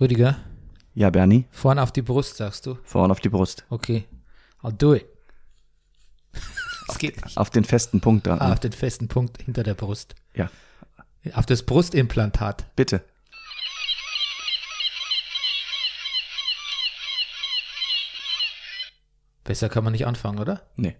Rüdiger, Ja, Bernie, vorn auf die Brust, sagst du? vorn auf die Brust. Okay, I'll do it. Es geht nicht. Auf den festen Punkt da. Ah, auf den festen Punkt hinter der Brust. Ja, Auf das Brustimplantat. bitte. Besser kann man nicht anfangen, oder? Nee.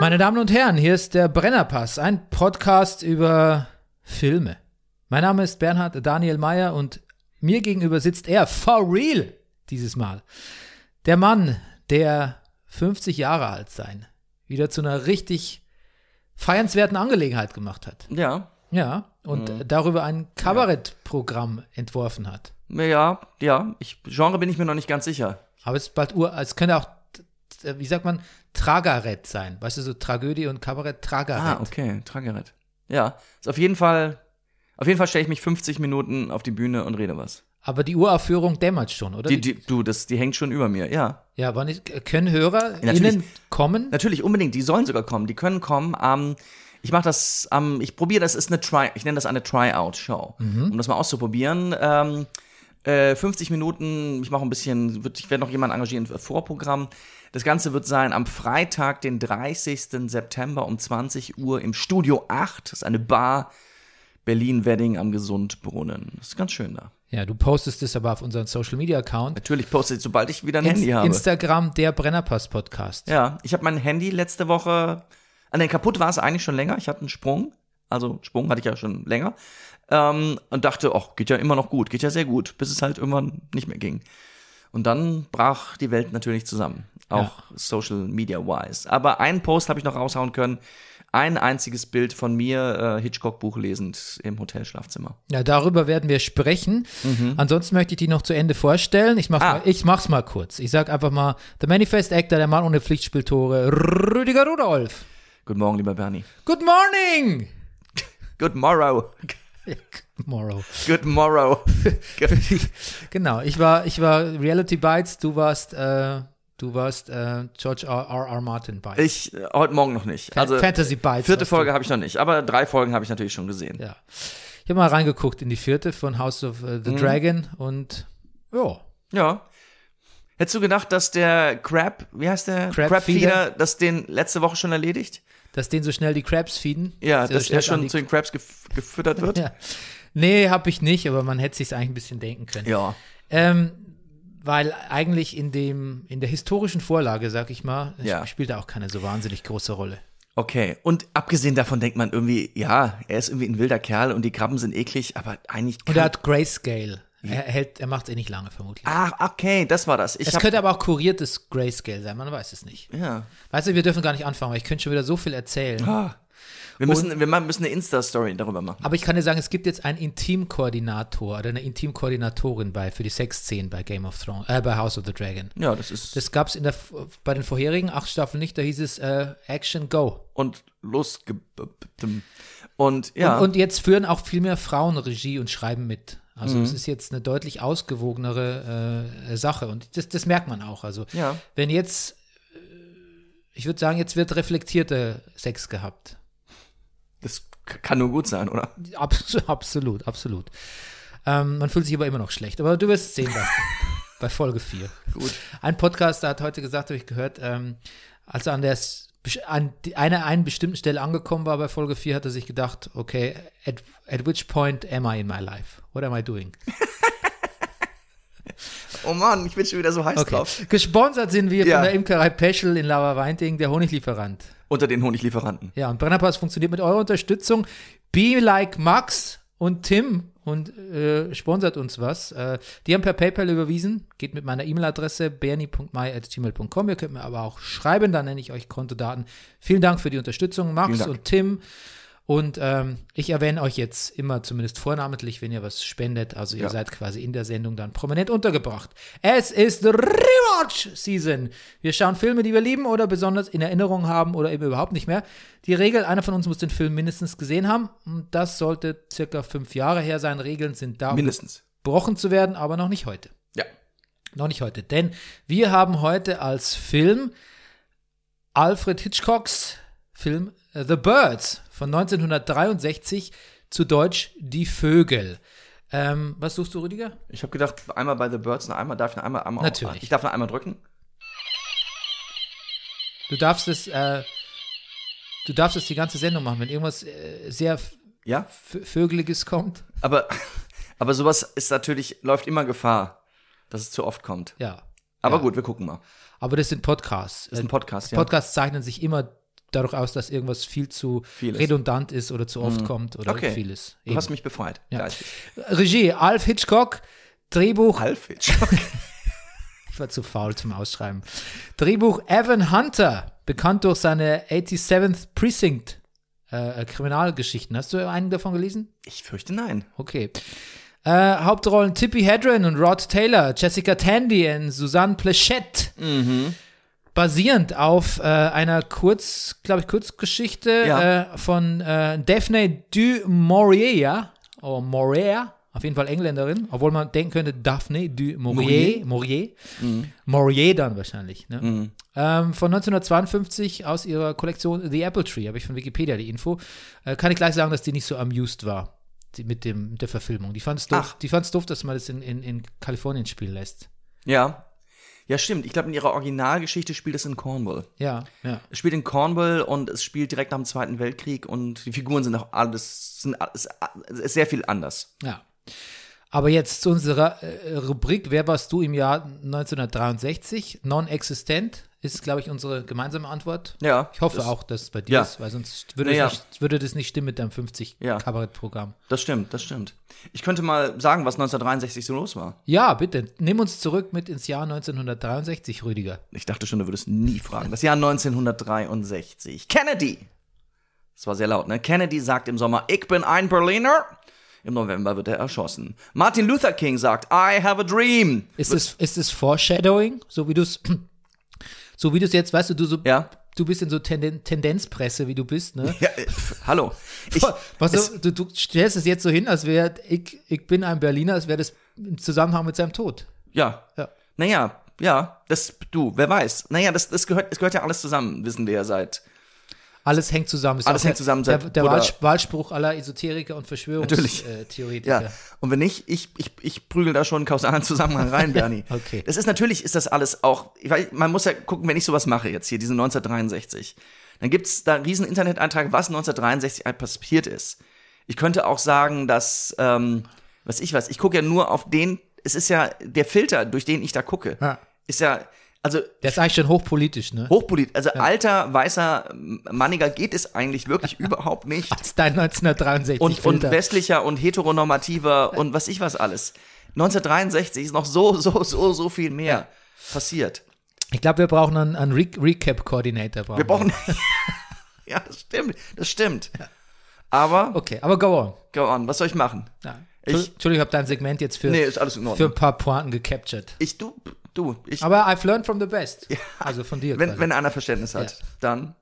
Meine Damen und Herren, hier ist der Brennerpass, ein Podcast über Filme. Mein Name ist Bernhard Daniel Mayer und mir gegenüber sitzt er, for real, dieses Mal. Der Mann, der 50 Jahre alt sein, wieder zu einer richtig feiernswerten Angelegenheit gemacht hat. Ja. Ja, und darüber ein Kabarettprogramm entworfen hat. Ja, ja. Ich, Genre bin ich mir noch nicht ganz sicher. Aber es ist bald Ur, es könnte auch, wie sagt man, Tragarett sein. Weißt du, so Tragödie und Kabarett, Tragarett. Ah, okay. Tragerett. Ja. Ist auf jeden Fall, auf jeden Fall stelle ich mich 50 Minuten auf die Bühne und rede was. Aber die Uraufführung dämmert schon, oder? Die, die, du, das, die hängt schon über mir. Ja. ja, wann können Hörer innen kommen? Natürlich, unbedingt. Die sollen sogar kommen. Die können kommen. Ähm, ich mache das, ähm, ich probiere das, ist eine Try, ich nenne das eine Tryout-Show, um das mal auszuprobieren. Ähm, äh, 50 Minuten, ich mache ein bisschen, wird, ich werde noch jemanden engagieren für Vorprogramm. Das Ganze wird sein am Freitag, den 30. September um 20 Uhr im Studio 8. Das ist eine Bar Berlin-Wedding am Gesundbrunnen. Das ist ganz schön da. Ja, du postest es aber auf unseren Social Media Account. Natürlich poste ich, sobald ich wieder ein Ins- Handy habe. Instagram, der Brennerpass Podcast. Ja, ich habe mein Handy letzte Woche, an den kaputt war es eigentlich schon länger. Ich hatte einen Sprung, also Sprung hatte ich ja schon länger ähm, und dachte, ach, geht ja immer noch gut, geht ja sehr gut, bis es halt irgendwann nicht mehr ging. Und dann brach die Welt natürlich zusammen, auch Social Media wise. Aber einen Post habe ich noch raushauen können, ein einziges Bild von mir äh, Hitchcock Buch lesend im Hotelschlafzimmer. Ja, darüber werden wir sprechen. Ansonsten möchte ich die noch zu Ende vorstellen. Ich mach's, Mhm. Ah. mal, ich mach's mal kurz. Ich sag einfach mal, The Manifest Actor, der Mann ohne Pflichtspieltore, Rüdiger Rudolf. Guten Morgen, lieber Bernie. Good morning! Good morrow. Tomorrow. Good morrow. genau, ich war, ich war Reality Bites, du warst, äh, du warst äh, George R. R. R. Martin Bites. Ich äh, heute Morgen noch nicht. Also Fantasy Bites. Vierte. Folge habe ich noch nicht, aber drei Folgen habe ich natürlich schon gesehen. Ja. Ich habe mal reingeguckt in die vierte von House of Mhm. the Dragon und ja, Ja. Hättest du gedacht, dass der Crab, wie heißt der? Crab Feeder? das den letzte Woche schon erledigt? dass denen so schnell die Crabs feeden. Ja, So dass er schon zu den Crabs gef gefüttert wird? Ja. Nee, habe ich nicht, aber man hätte sich eigentlich ein bisschen denken können. Ja. Ähm, weil eigentlich in dem, in der historischen Vorlage, sag ich mal, Ja. spielt er auch keine so wahnsinnig große Rolle. Okay. Und abgesehen davon denkt man irgendwie, ja, er ist irgendwie ein wilder Kerl und die Krabben sind eklig, aber eigentlich. Und er hat Grayscale. Er, hält, er macht es eh nicht lange, vermutlich. ah, okay, das war das. Ich es könnte aber auch kuriertes Grayscale sein, man weiß es nicht. ja. Weißt du, wir dürfen gar nicht anfangen, weil ich könnte schon wieder so viel erzählen. Ah. Wir müssen, wir ma- müssen eine Insta-Story darüber machen. Aber ich kann dir sagen, es gibt jetzt einen Intimkoordinator oder eine Intimkoordinatorin bei für die Sexszenen bei Game of Thrones, äh, bei House of the Dragon. Ja, das ist. Das gab es in der bei den vorherigen acht Staffeln nicht, da hieß es äh, Action Go. und losge. Und ja. Und, und jetzt führen auch viel mehr Frauen Regie und schreiben mit. Also es ist jetzt eine deutlich ausgewogenere äh, Sache und das, das merkt man auch. Also Ja. wenn jetzt, äh, ich würde sagen, jetzt wird reflektierter Sex gehabt. Das kann nur gut sein, oder? Abs absolut, absolut. Ähm, man fühlt sich aber immer noch schlecht. Aber du wirst sehen bei, bei Folge 4. Gut. Ein Podcaster hat heute gesagt, habe ich gehört, ähm, als er an der an einer einen bestimmten Stelle angekommen war bei Folge 4, hat er sich gedacht, okay, at, at which point am I in my life? What am I doing? Oh Mann, ich bin schon wieder so heiß Okay. drauf. Gesponsert sind wir Ja. von der Imkerei Peschel in Lauer-Weinting, der Honiglieferant. Unter den Honiglieferanten. Ja, und Brennerpass funktioniert mit eurer Unterstützung. Be like Max und Tim und äh, sponsert uns was. Äh, die haben per PayPal überwiesen. Geht mit meiner E-Mail-Adresse bernie.mai.gmail.com. Ihr könnt mir aber auch schreiben, dann nenne ich euch Kontodaten. Vielen Dank für die Unterstützung, Max und Tim. Und ähm, ich erwähne euch jetzt immer zumindest vornamentlich, wenn ihr was spendet. Also ihr Ja. seid quasi in der Sendung dann prominent untergebracht. Es ist Rewatch Season. Wir schauen Filme, die wir lieben oder besonders in Erinnerung haben oder eben überhaupt nicht mehr. Die Regel, einer von uns muss den Film mindestens gesehen haben. Und das sollte circa fünf Jahre her sein. Regeln sind da, um Mindestens. gebrochen zu werden, aber noch nicht heute. Ja. Noch nicht heute. Denn wir haben heute als Film Alfred Hitchcocks Film äh, The Birds von 1963, zu Deutsch Die Vögel. Ähm, was suchst du, Rüdiger? Ich habe gedacht, einmal bei The Birds und einmal darf ich noch einmal, einmal Natürlich. Auf, ich darf noch einmal drücken. Du darfst es, äh, du darfst es die ganze Sendung machen, wenn irgendwas äh, sehr Ja. Vögeliges kommt. Aber, aber sowas ist natürlich, läuft immer Gefahr, dass es zu oft kommt. Ja. Aber Ja. gut, wir gucken mal. Aber das sind Podcasts. Das ist ein Podcast, ja. Podcasts zeichnen sich immer dadurch aus, dass irgendwas viel zu Viel ist. redundant ist oder zu oft kommt oder Okay. vieles. Du hast mich befreit. Ja. Regie, Alf Hitchcock, Drehbuch, Halfitsch. ich war zu faul zum Ausschreiben. Drehbuch Evan Hunter, bekannt durch seine 87th Precinct äh, Kriminalgeschichten. Hast du einen davon gelesen? Ich fürchte nein. Okay. Äh, Hauptrollen Tippi Hedren und Rod Taylor, Jessica Tandy und Susanne Plechette. Basierend auf äh, einer Kurz, glaube ich, Kurzgeschichte Ja. äh, von äh, Daphne du Maurier, oder Maurier, auf jeden Fall Engländerin, obwohl man denken könnte, Daphne du Maurier, Maurier, Maurier dann wahrscheinlich. Ne? Ähm, von 1952 aus ihrer Kollektion The Apple Tree, habe ich von Wikipedia die Info. Äh, kann ich gleich sagen, dass die nicht so amused war die, mit, dem, mit der Verfilmung. Die fand es doof, Ach. die fand's doof, dass man das in, in, in Kalifornien spielen lässt. Ja. Ja, stimmt. Ich glaube, in ihrer Originalgeschichte spielt es in Cornwall. Ja, ja. Es spielt in Cornwall und es spielt direkt nach dem Zweiten Weltkrieg und die Figuren sind auch alles, sind, ist sehr viel anders. Ja. Aber jetzt zu unserer äh, Rubrik Wer warst du im Jahr 1963? Non-existent ist, glaube ich, unsere gemeinsame Antwort. Ja. Ich hoffe das, auch, dass es bei dir Ja. ist, weil sonst würde, Naja. nicht, würde das nicht stimmen mit deinem 50 Ja. Kabarettprogramm. Das stimmt, das stimmt. Ich könnte mal sagen, was 1963 so los war. Ja, bitte. Nimm uns zurück mit ins Jahr 1963, Rüdiger. Ich dachte schon, du würdest nie fragen. Das Jahr 1963. Kennedy. Das war sehr laut, ne? Kennedy sagt im Sommer, ich bin ein Berliner. Im November wird er erschossen. Martin Luther King sagt, I have a dream. Ist es, ist es Foreshadowing, so wie du es, so wie du es jetzt, weißt du, du so, Ja. du bist in so Tenden, Tendenzpresse, wie du bist, ne? Ja, äh, pf, hallo. Ich, Was es- du, du, stellst es jetzt so hin, als wäre ich, ich bin ein Berliner, als wäre das im Zusammenhang mit seinem Tod. ja. Ja. Naja, ja, das, du, wer weiß. Naja, das, das, gehört, das gehört ja alles zusammen, wissen wir ja seit. Alles hängt zusammen. Ist Alles hängt der- zusammen, Der, der Wahlspruch aller Esoteriker und Natürlich. Verschwörungstheoretiker. Ja. Und wenn nicht, ich, ich, ich prügel da schon einen kausalen Zusammenhang rein, Bernie. Okay. Das ist natürlich, ist das alles auch, weiß, man muss ja gucken, wenn ich sowas mache jetzt hier, diesen 1963, dann gibt's da einen riesen Internet-Eintrag, was 1963 passiert ist. Ich könnte auch sagen, dass, ähm, was ich weiß, ich gucke ja nur auf den, es ist ja der Filter, durch den ich da gucke, Ja. ist ja, also Der ist eigentlich schon hochpolitisch, ne? hochpolitisch, also alter, weißer Manniger geht es eigentlich wirklich überhaupt nicht. Als dein 1963 und, und westlicher und heteronormativer und was ich was alles. 1963 ist noch so, so, so, so viel mehr passiert. Ich glaube, wir brauchen einen, einen Re Recap-Coordinator. Wir brauchen. ja, das stimmt, das stimmt. Aber, Okay, aber go on. go on, was soll ich machen? Ja. Ich- Entschuldigung, ich habe dein Segment jetzt für, Nee, ist alles in für ein paar Pointen gecaptured. Ich, du, du, ich, Aber I've learned from the best. Also von dir. wenn, wenn einer Verständnis hat, dann.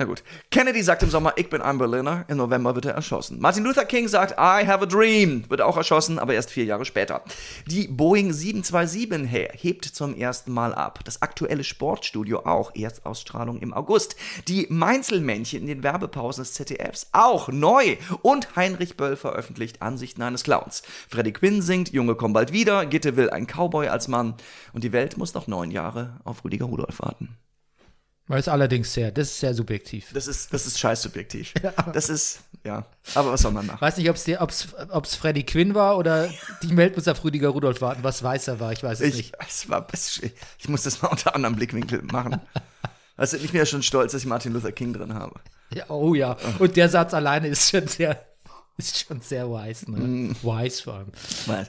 Na gut. Kennedy sagt im Sommer, ich bin ein Berliner. Im November wird er erschossen. Martin Luther King sagt, I have a dream. Wird auch erschossen, aber erst vier Jahre später. Die Boeing 727 he- hebt zum ersten Mal ab. Das aktuelle Sportstudio auch. Erstausstrahlung im August. Die Mainzelmännchen in den Werbepausen des ZDFs auch neu. Und Heinrich Böll veröffentlicht Ansichten eines Clowns. Freddie Quinn singt, Junge komm bald wieder. Gitte will ein Cowboy als Mann. Und die Welt muss noch neun Jahre auf Rüdiger Rudolph warten. Weil es allerdings sehr, das ist sehr subjektiv. Das ist, das ist scheiß subjektiv. Das ist, ja. Aber was soll man machen? Weiß nicht, ob es ob's, ob's Freddy Quinn war oder die muss auf Rüdiger Rudolph warten. Was weißer war, ich weiß es Ich, nicht. es war, ich muss das mal unter anderem Blickwinkel machen. Also ich bin ja schon stolz, dass ich Martin Luther King drin habe. Ja, oh ja. Und der Satz alleine ist schon sehr, ist schon sehr wise, ne? Mm. Wise vor allem.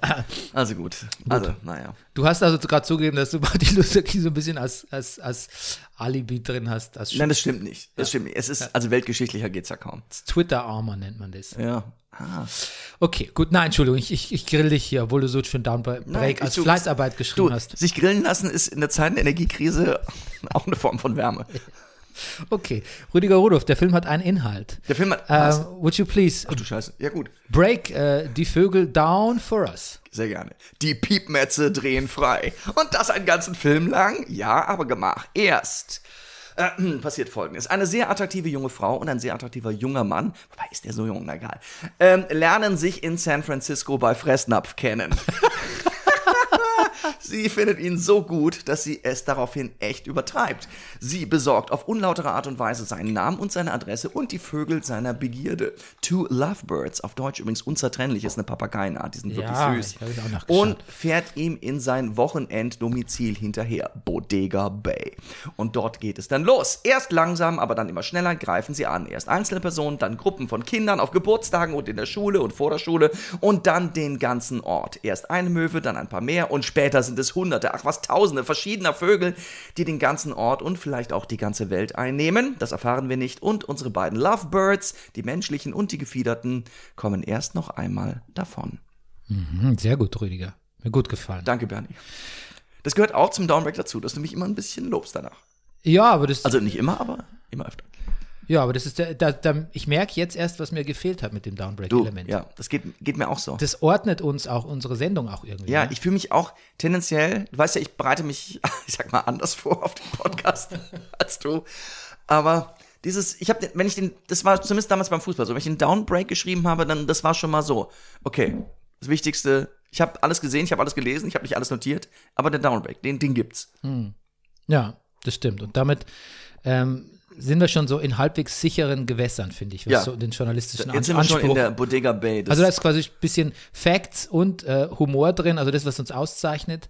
Also gut. Also, naja. Du hast also gerade zugegeben, dass du Martin Luther King so ein bisschen als, als, als Alibi drin hast, als Nein, das stimmt nicht. Das stimmt nicht. Es ist, also weltgeschichtlicher geht's ja kaum. Twitter-Armor nennt man das. Ja. Ah. Okay, gut, nein, Entschuldigung, ich, ich, ich grill dich hier, obwohl du so schön Downbreak Nein, als du- Fleißarbeit geschrieben Du, hast. sich grillen lassen ist in der Zeit der Energiekrise auch eine Form von Wärme. Okay, Rüdiger Rudolph, der Film hat einen Inhalt. Der Film hat. Uh, would you please Ach du Scheiße. Ja, gut. break äh, die Vögel down for us? Sehr gerne. Die Piepmetze drehen frei. Und das einen ganzen Film lang? Ja, aber gemach. Erst. Äh, passiert folgendes. Eine sehr attraktive junge Frau und ein sehr attraktiver junger Mann, wobei ist der so jung, na egal, ähm, lernen sich in San Francisco bei Fressnapf kennen. Sie findet ihn so gut, dass sie es daraufhin echt übertreibt. Sie besorgt auf unlautere Art und Weise seinen Namen und seine Adresse und die Vögel seiner Begierde. Two Lovebirds, auf Deutsch übrigens unzertrennlich, ist eine Papageienart, die sind Ja, wirklich süß. und fährt ihm in sein Wochenenddomizil hinterher, Bodega Bay. Und dort geht es dann los. Erst langsam, aber dann immer schneller greifen sie an. Erst einzelne Personen, dann Gruppen von Kindern auf Geburtstagen und in der Schule und vor der Schule und dann den ganzen Ort. Erst eine Möwe, dann ein paar mehr und später sind es Hunderte, ach was Tausende verschiedener Vögel, die den ganzen Ort und vielleicht auch die ganze Welt einnehmen. Das erfahren wir nicht. Und unsere beiden Lovebirds, die menschlichen und die gefiederten, kommen erst noch einmal davon. Hm, sehr gut, Rüdiger. Mir gut gefallen. Danke, Bernie. Das gehört auch zum Downbreak dazu, dass du mich immer ein bisschen lobst danach. Ja, aber das, Also nicht immer, aber immer öfter. Ja, aber das ist der, da, da, ich merke jetzt erst, was mir gefehlt hat mit dem Downbreak-Element. ja, das geht, geht mir auch so. Das ordnet uns auch unsere Sendung auch irgendwie. ja, ne? ich fühle mich auch tendenziell, du weißt ja, ich bereite mich, ich sag mal, anders vor auf den Podcast als du. Aber dieses, ich habe, wenn ich den, das war zumindest damals beim Fußball so, wenn ich den Downbreak geschrieben habe, dann das war schon mal so, okay, das Wichtigste, ich habe alles gesehen, ich habe alles gelesen, ich habe nicht alles notiert, aber der Downbreak, den, den gibt's. Ja, das stimmt. Und damit ähm, sind wir schon so in halbwegs sicheren Gewässern, finde ich, was Ja. so den journalistischen Jetzt sind An wir schon Anspruch. in der Bodega Bay. Das also da ist quasi ein bisschen Facts und äh, Humor drin, also das, was uns auszeichnet,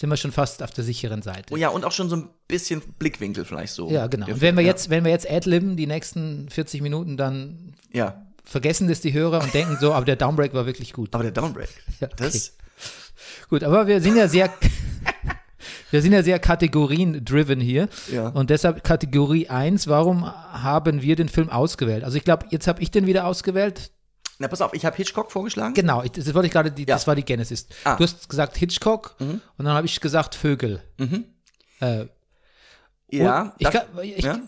sind wir schon fast auf der sicheren Seite. Oh ja, und auch schon so ein bisschen Blickwinkel vielleicht so. Ja, genau. Und wenn wir Film, jetzt, wenn wir jetzt adlibben, die nächsten 40 Minuten, dann Ja. vergessen das die Hörer und denken so, aber der Downbreak war wirklich gut. Aber der Downbreak, Ja, okay. das, Gut, aber wir sind ja sehr, wir sind ja sehr Kategorien-driven hier. Ja. Und deshalb Kategorie 1, warum haben wir den Film ausgewählt? Also ich glaube, jetzt habe ich den wieder ausgewählt. na pass auf, ich habe Hitchcock vorgeschlagen. Genau, ich, das wollte ich gerade, die, Ja. das war die Genesis. Ah. Du hast gesagt Hitchcock und dann habe ich gesagt Vögel. Äh, ja, ich, kann- ich, ja.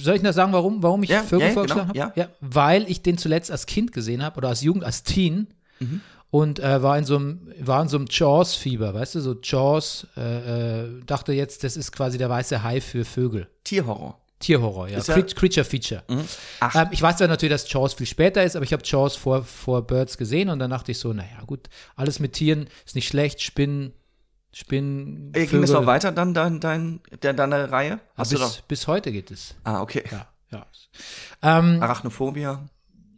Soll ich noch sagen, warum, warum ich Ja, Vögel ja, ja, vorgeschlagen genau, habe? Ja. weil ich den zuletzt als Kind gesehen habe oder als Jugend, als Teen Mhm. Und äh, war in so einem war in so einem Jaws-Fieber, weißt du, so Jaws, äh, äh, dachte jetzt, das ist quasi der weiße Hai für Vögel. Tierhorror. Tierhorror, ja. Ja- Mhm. Cre- Creature Feature. Ach. Ähm, ich weiß zwar natürlich, dass Jaws viel später ist, aber ich habe Jaws vor, vor Birds gesehen und dann dachte ich so, naja, gut, alles mit Tieren ist nicht schlecht, Spinnen, Spinnen. Äh, ging Vögel. noch weiter dann, dein, dein, der, deine Reihe? Hast du bis, doch. bis heute geht es. Ah, okay. Ja, ja. Ähm, Arachnophobia,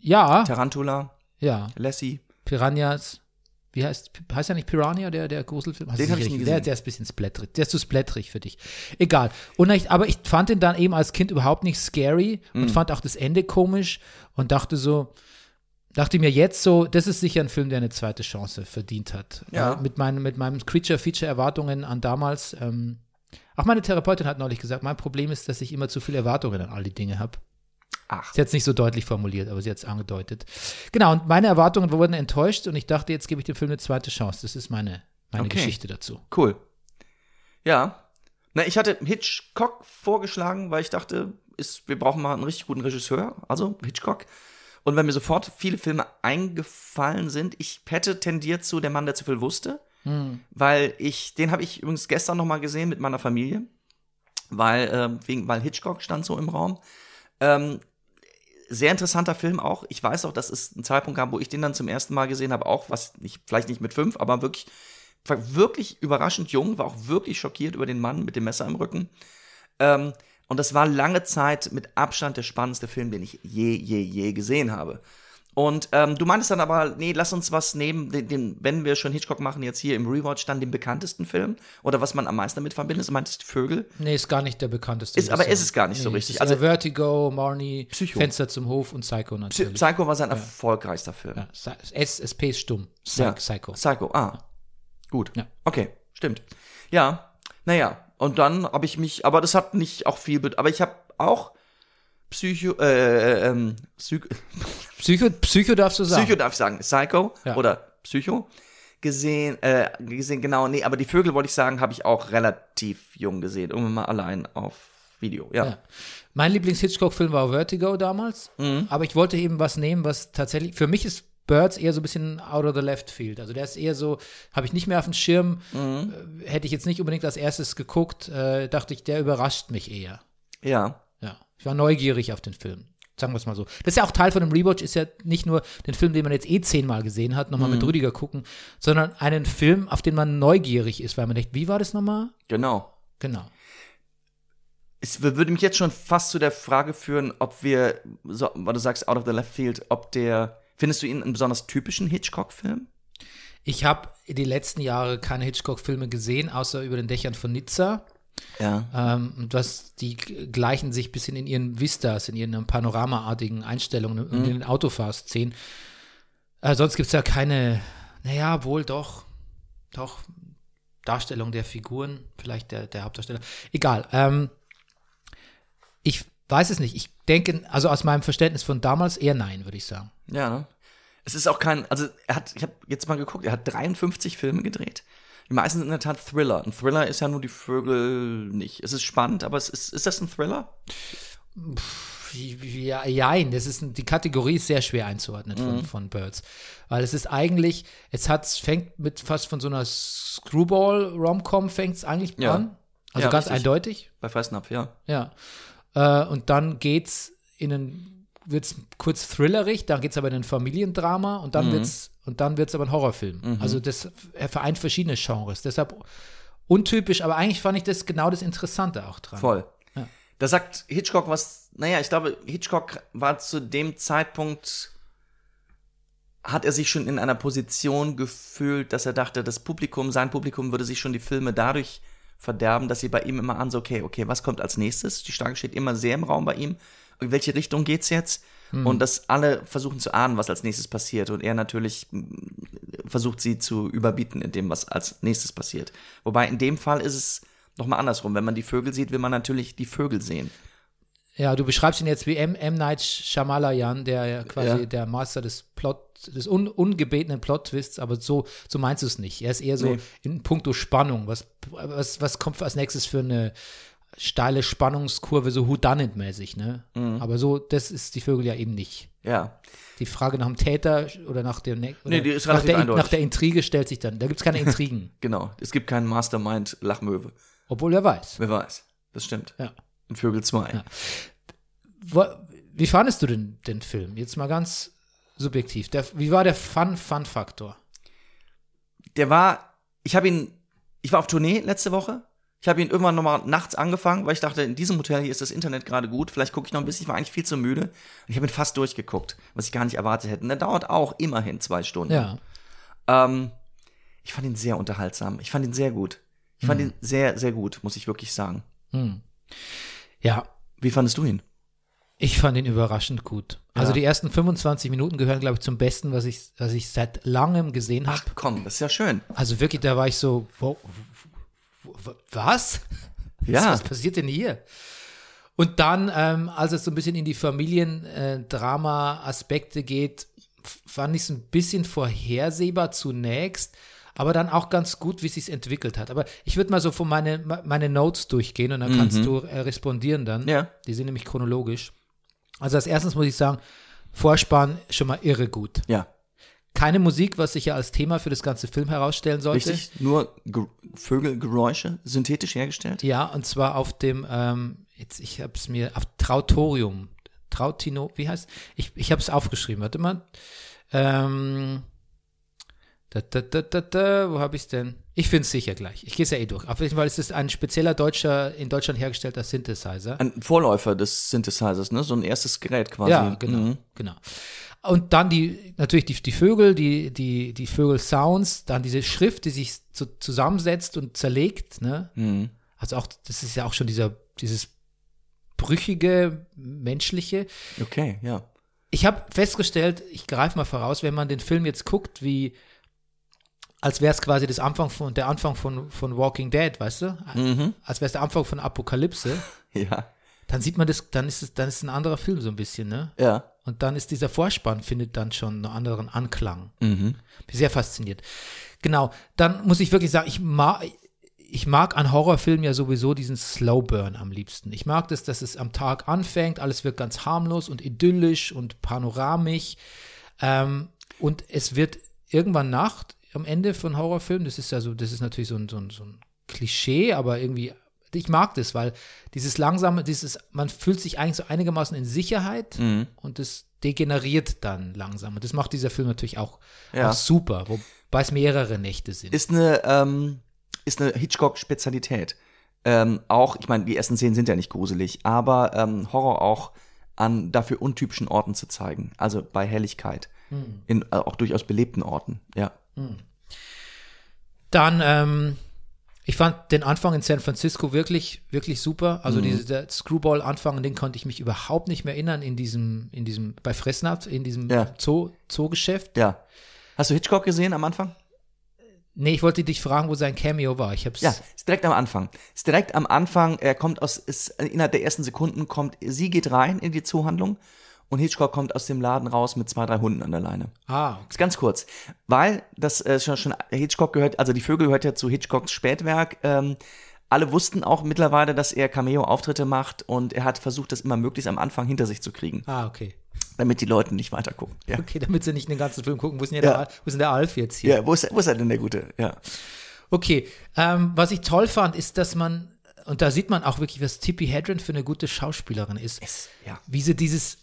ja, Tarantula, ja. Lassie. Piranhas. Wie heißt, heißt ja nicht Piranha, der, der Gruselfilm? Hast Den du hab ich nie gesehen. Der, der ist ein bisschen splatterig. Der ist zu splatterig für dich. Egal. Und ich, aber ich fand ihn dann eben als Kind überhaupt nicht scary und fand auch das Ende komisch und dachte so, dachte mir jetzt so, das ist sicher ein Film, der eine zweite Chance verdient hat. Ja. Äh, Mit, meinen, mit meinen Creature-Feature-Erwartungen an damals. Ähm, auch meine Therapeutin hat neulich gesagt, mein Problem ist, dass ich immer zu viele Erwartungen an all die Dinge habe. Ach. Sie hat es nicht so deutlich formuliert, aber sie hat es angedeutet. Genau, und meine Erwartungen wurden enttäuscht und ich dachte, jetzt gebe ich dem Film eine zweite Chance. Das ist meine, meine Okay. Geschichte dazu. Cool. Ja. Na, ich hatte Hitchcock vorgeschlagen, weil ich dachte, ist, wir brauchen mal einen richtig guten Regisseur, also Hitchcock. Und weil mir sofort viele Filme eingefallen sind, ich hätte tendiert zu Der Mann, der zu viel wusste, weil ich, den habe ich übrigens gestern noch mal gesehen mit meiner Familie, weil, ähm, wegen, weil Hitchcock stand so im Raum. Ähm, sehr interessanter Film auch. Ich weiß auch, dass es einen Zeitpunkt gab, wo ich den dann zum ersten Mal gesehen habe, auch was nicht, vielleicht nicht mit fünf, aber wirklich, wirklich überraschend jung, war auch wirklich schockiert über den Mann mit dem Messer im Rücken. Ähm, und das war lange Zeit mit Abstand der spannendste Film, den ich je, je, je gesehen habe. Und ähm, du meintest dann aber, nee, lass uns was nehmen, den, den, wenn wir schon Hitchcock machen, jetzt hier im Rewatch, dann den bekanntesten Film. Oder was man am meisten damit verbindet, du meintest Vögel. Nee, ist gar nicht der bekannteste. Ist- aber ist es gar nicht so richtig. Also- Vertigo, Marnie, Psycho. Fenster zum Hof und Psycho Psy natürlich. Psycho war sein erfolgreichster Film. ja, Psy- S, SP ist stumm. Psy Ja. Psycho. Psycho, ah. Gut. Ja. Okay, stimmt. Ja, naja. Und dann habe ich mich, aber das hat nicht auch viel, aber ich habe auch Psycho, äh, ähm, Psych Psycho, Psycho darfst du sagen. Psycho darf ich sagen, Psycho Ja. oder Psycho gesehen, äh, gesehen, genau, nee, aber die Vögel wollte ich sagen, habe ich auch relativ jung gesehen, irgendwann mal allein auf Video, ja. Ja. Mein Lieblings-Hitchcock-Film war Vertigo damals, Mhm. aber ich wollte eben was nehmen, was tatsächlich, für mich ist Birds eher so ein bisschen out of the left field. Also der ist eher so, habe ich nicht mehr auf dem Schirm, Mhm. äh, hätte ich jetzt nicht unbedingt als erstes geguckt, äh, dachte ich, der überrascht mich eher. Ja, ich war neugierig auf den Film. Sagen wir es mal so. Das ist ja auch Teil von dem Rewatch, ist ja nicht nur den Film, den man jetzt eh zehnmal gesehen hat, nochmal Mhm. mit Rüdiger gucken, sondern einen Film, auf den man neugierig ist, weil man denkt, wie war das nochmal? genau. Genau. Es würde mich jetzt schon fast zu der Frage führen, ob wir, so, weil du sagst, out of the left field, ob der, findest du ihn einen besonders typischen Hitchcock-Film? Ich habe die letzten Jahre keine Hitchcock-Filme gesehen, außer über den Dächern von Nizza. Ja. Ähm, und das, die gleichen sich ein bisschen in ihren Vistas, in ihren panoramaartigen Einstellungen und in den Autofahrszenen. Äh, sonst gibt es ja keine, naja, wohl doch, doch, Darstellung der Figuren, vielleicht der, der Hauptdarsteller. Egal. Ähm, ich weiß es nicht. Ich denke, also aus meinem Verständnis von damals eher nein, würde ich sagen. Ja, ne? Es ist auch kein, also er hat, ich habe jetzt mal geguckt, er hat 53 Filme gedreht. Die meisten sind in der Tat Thriller. Ein Thriller ist ja nur die Vögel nicht. Es ist spannend, aber es ist, ist das ein Thriller? Ja, jein, das ist die Kategorie ist sehr schwer einzuordnen von, von Birds. Weil es ist eigentlich, es hat, fängt mit fast von so einer Screwball-Rom-Com fängt es eigentlich Ja. an. Also Ja, ganz richtig. eindeutig, Bei Fressnapf, ja. ja. Äh, und dann geht's in einen, wird's kurz thrillerig, dann geht's aber in ein Familiendrama und Mhm. dann wird's, und dann wird's aber ein Horrorfilm. Also das er vereint verschiedene Genres. Deshalb untypisch, aber eigentlich fand ich das genau das Interessante auch dran. Voll. Ja. Da sagt Hitchcock was, naja, ich glaube, Hitchcock war zu dem Zeitpunkt, hat er sich schon in einer Position gefühlt, dass er dachte, das Publikum, sein Publikum würde sich schon die Filme dadurch verderben, dass sie bei ihm immer an so, okay, okay, was kommt als nächstes? Die Frage steht immer sehr im Raum bei ihm. In welche Richtung geht's jetzt? Und dass alle versuchen zu ahnen, was als nächstes passiert. Und er natürlich mm, versucht, sie zu überbieten in dem, was als nächstes passiert. Wobei in dem Fall ist es nochmal andersrum. Wenn man die Vögel sieht, will man natürlich die Vögel sehen. Ja, du beschreibst ihn jetzt wie M. M. Night Shyamalan, der quasi Ja. der Master des Plot, des un, ungebetenen Plot-Twists, aber so, so meinst du es nicht. Er ist eher so Nee. in puncto Spannung. Was, was, was kommt als nächstes für eine steile Spannungskurve, so Whodunit-mäßig, ne? Mhm. Aber so, das ist die Vögel ja eben nicht. Ja. Die Frage nach dem Täter oder nach dem ne Nee, die ist nach, der, eindeutig. nach der Intrige stellt sich dann. Da gibt es keine Intrigen. Genau. Es gibt keinen Mastermind Lachmöwe. obwohl wer weiß. Wer weiß. Das stimmt. Ja. In Vögel 2. Ja. Wo- Wie fandest du den, den Film? Jetzt mal ganz subjektiv. Der, wie war der Fun-Fun-Faktor? Der war, ich habe ihn, ich war auf Tournee letzte Woche. Ich habe ihn irgendwann nochmal nachts angefangen, weil ich dachte, in diesem Hotel hier ist das Internet gerade gut. Vielleicht gucke ich noch ein bisschen. Ich war eigentlich viel zu müde. Und ich habe ihn fast durchgeguckt, was ich gar nicht erwartet hätte. Und der dauert auch immerhin zwei Stunden. Ja. Ähm, ich fand ihn sehr unterhaltsam. Ich fand ihn sehr gut. Ich fand ihn sehr, sehr gut, muss ich wirklich sagen. Ja, Wie fandest du ihn? ich fand ihn überraschend gut. Also Ja. die ersten 25 Minuten gehören, glaube ich, zum Besten, was ich, was ich seit langem gesehen habe. Ach komm, das ist ja schön. Also wirklich, da war ich so, wo, wo, wo, was? Ja. Was passiert denn hier? Und dann, ähm, als es so ein bisschen in die Familiendrama-Aspekte geht, f- fand ich es ein bisschen vorhersehbar zunächst, aber dann auch ganz gut, wie es sich entwickelt hat. Aber ich würde mal so von meine, meine Notes durchgehen und dann kannst du äh, respondieren dann. Ja. Die sind nämlich chronologisch. Also als erstes muss ich sagen, Vorspann schon mal irre gut. Ja, Keine Musik, was sich ja als Thema für das ganze Film herausstellen sollte. richtig. Nur Ge Vögelgeräusche, synthetisch hergestellt. Ja, und zwar auf dem, ähm, jetzt, ich habe es mir, auf Trautorium. Trautino, wie heißt Ich, ich habe es aufgeschrieben, warte mal. Ähm, da, da, da, da, da, wo habe ich es denn? Ich finde es sicher gleich. Ich gehe es ja eh durch. Auf jeden Fall ist es ein spezieller deutscher, in Deutschland hergestellter Synthesizer. Ein Vorläufer des Synthesizers, ne? So ein erstes Gerät quasi. Ja, genau, Mhm. genau. Und dann die, natürlich die, die Vögel, die, die, die Vögel-Sounds, dann diese Schrift, die sich so zusammensetzt und zerlegt, ne? Mhm. Also auch, das ist ja auch schon dieser, dieses brüchige, menschliche. Okay, ja. Ich habe festgestellt, ich greife mal voraus, wenn man den Film jetzt guckt, wie als wäre es quasi das Anfang von, der Anfang von, von Walking Dead, weißt du? Mhm. Als wäre es der Anfang von Apokalypse, Ja. Dann sieht man das, dann ist es, dann ist es ein anderer Film so ein bisschen, ne? Ja. Und dann ist dieser Vorspann, findet dann schon einen anderen Anklang. Mhm. Bin sehr fasziniert. Genau, dann muss ich wirklich sagen, ich mag, ich mag an Horrorfilmen ja sowieso diesen Slow Burn am liebsten. Ich mag das, dass es am Tag anfängt, alles wird ganz harmlos und idyllisch und panoramisch. Ähm, und es wird irgendwann Nacht am Ende von Horrorfilmen. Das ist ja so, das ist natürlich so ein, so ein, so ein Klischee, aber irgendwie, ich mag das, weil dieses langsame, dieses, man fühlt sich eigentlich so einigermaßen in Sicherheit Mhm. und das degeneriert dann langsam. Und das macht dieser Film natürlich auch, Ja. auch super, wobei es mehrere Nächte sind. Ist eine, ähm, ist eine Hitchcock-Spezialität. Ähm, auch, ich meine, die ersten Szenen sind ja nicht gruselig, aber ähm, Horror auch an dafür untypischen Orten zu zeigen. Also bei Helligkeit. In äh, auch durchaus belebten Orten, ja. Dann, ähm, ich fand den Anfang in San Francisco wirklich, wirklich super. Also diese, der Screwball-Anfang, an den konnte ich mich überhaupt nicht mehr erinnern in diesem, in diesem, bei Fressnapf, in diesem Ja. Zoo, Zoogeschäft. Ja. Hast du Hitchcock gesehen am Anfang? Nee, ich wollte dich fragen, wo sein Cameo war. Ich hab's. Ja, ist direkt am Anfang. Ist direkt am Anfang, er kommt aus, ist innerhalb der ersten Sekunden kommt, sie geht rein in die Zoohandlung und Hitchcock kommt aus dem Laden raus mit zwei, drei Hunden an der Leine. Ah, okay. Ist ganz kurz, weil das äh, schon, schon Hitchcock gehört, also die Vögel gehört ja zu Hitchcocks Spätwerk. Ähm, alle wussten auch mittlerweile, dass er Cameo-Auftritte macht und er hat versucht, das immer möglichst am Anfang hinter sich zu kriegen, ah, okay. damit die Leute nicht weiter gucken. Ja, Okay, damit sie nicht den ganzen Film gucken. Wo ist denn, Ja. der, wo ist denn der Alf jetzt hier? ja wo, ist, wo ist er denn der Gute? Ja. Okay, ähm, was ich toll fand, ist, dass man, und da sieht man auch wirklich, was Tippi Hedren für eine gute Schauspielerin ist. ja. Wie sie dieses,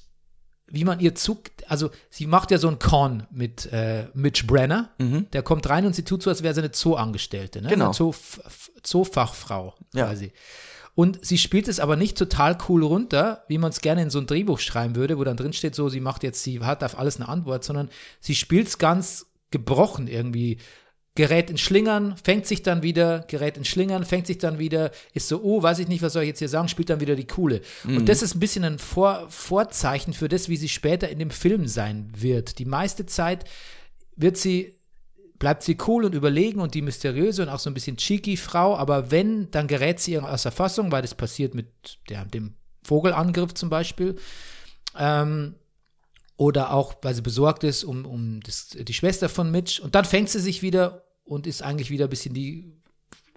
wie man ihr Zug, also sie macht ja so einen Con mit äh, Mitch Brenner, der kommt rein und sie tut so, als wäre sie eine Zooangestellte, ne? Genau. Eine Zoo, Zoofachfrau Ja. quasi. Und sie spielt es aber nicht total cool runter, wie man es gerne in so ein Drehbuch schreiben würde, wo dann drin steht, so, sie macht jetzt, sie hat auf alles eine Antwort, sondern sie spielt es ganz gebrochen irgendwie. Gerät in Schlingern, fängt sich dann wieder, gerät in Schlingern, fängt sich dann wieder, ist so, oh, weiß ich nicht, was soll ich jetzt hier sagen, spielt dann wieder die Coole. Und das ist ein bisschen ein Vor Vorzeichen für das, wie sie später in dem Film sein wird. Die meiste Zeit wird sie bleibt sie cool und überlegen und die mysteriöse und auch so ein bisschen cheeky Frau, aber wenn, dann gerät sie aus der Fassung, weil das passiert mit der, dem Vogelangriff zum Beispiel. Ähm, oder auch, weil sie besorgt ist um, um das, die Schwester von Mitch. Und dann fängt sie sich wieder und ist eigentlich wieder ein bisschen die.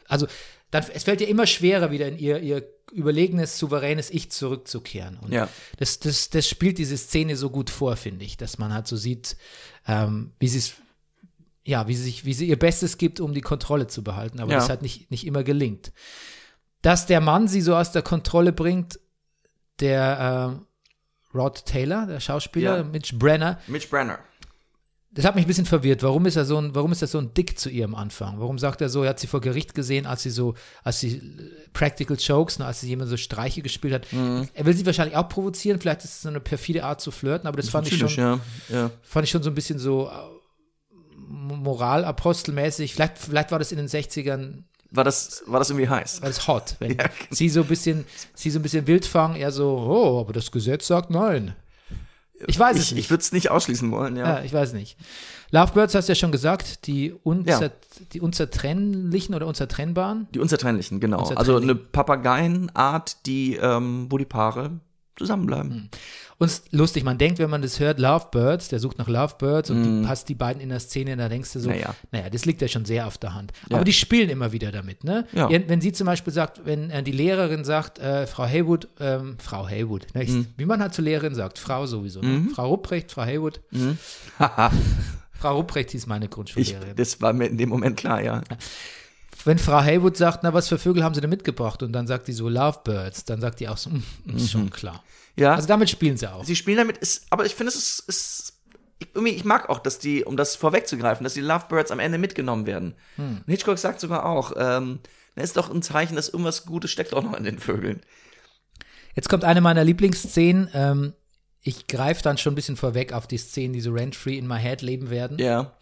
Also, dann, es fällt ihr immer schwerer, wieder in ihr, ihr überlegenes, souveränes Ich zurückzukehren. Und Ja. das, das, das spielt diese Szene so gut vor, finde ich, dass man halt so sieht, ähm, wie sie es ja, wie sie sich, wie sie ihr Bestes gibt, um die Kontrolle zu behalten, aber Ja. das halt nicht, nicht immer gelingt. Dass der Mann sie so aus der Kontrolle bringt, der äh, Rod Taylor, der Schauspieler, Ja. Mitch Brenner, Mitch Brenner. Das hat mich ein bisschen verwirrt. Warum ist er so ein, warum ist er so ein Dick zu ihr am Anfang? Warum sagt er so, er hat sie vor Gericht gesehen, als sie so, als sie äh, Practical Jokes, ne, als sie jemand so Streiche gespielt hat. Mhm. Er will sie wahrscheinlich auch provozieren, vielleicht ist es so eine perfide Art zu flirten, aber das fand ich schon, ja. ja. fand ich schon so ein bisschen so äh, moralapostelmäßig. Vielleicht, vielleicht war das in den 60ern, War das, war das irgendwie heiß? war das hot, wenn Ja, genau. sie so ein bisschen, sie so ein bisschen wild fangen, er so, oh, aber das Gesetz sagt nein. Ich weiß es Ich, nicht. ich würde es nicht ausschließen wollen, ja. Ja, ich weiß nicht. Lovebirds hast du ja schon gesagt, die, unzer, Ja. die unzertrennlichen oder unzertrennbaren. Die Unzertrennlichen, genau. Also Unzertrennlich. eine Papageienart, die, ähm, wo die Paare zusammenbleiben. Und es ist lustig, man denkt, wenn man das hört, Lovebirds, der sucht nach Lovebirds und du hast die beiden in der Szene, da denkst du so, Mm. Naja. naja, das liegt ja schon sehr auf der Hand. Ja. Aber die spielen immer wieder damit, ne? Ja. Wenn sie zum Beispiel sagt, wenn äh, die Lehrerin sagt, äh, Frau Haywood, ähm, Frau Haywood, ne? Mm. ich, wie man halt zur Lehrerin sagt, Frau sowieso, ne? Mhm. Frau Rupprecht, Frau Haywood. Frau Rupprecht hieß meine Ich, Grundschullehrerin. das war mir in dem Moment klar, ja. Wenn Frau Haywood sagt, na, was für Vögel haben sie denn mitgebracht? Und dann sagt die so Lovebirds, dann sagt die auch so, mm, ist schon klar. Ja, Also damit spielen sie auch. sie spielen damit, ist, aber ich finde, es ist, ist ich, irgendwie, ich mag auch, dass die, um das vorwegzugreifen, dass die Lovebirds am Ende mitgenommen werden. Und Hitchcock sagt sogar auch, ähm, das ist doch ein Zeichen, dass irgendwas Gutes steckt auch noch in den Vögeln. Jetzt kommt eine meiner Lieblingsszenen. Ähm, ich greife dann schon ein bisschen vorweg auf die Szenen, die so rent-free in my head leben werden. Ja.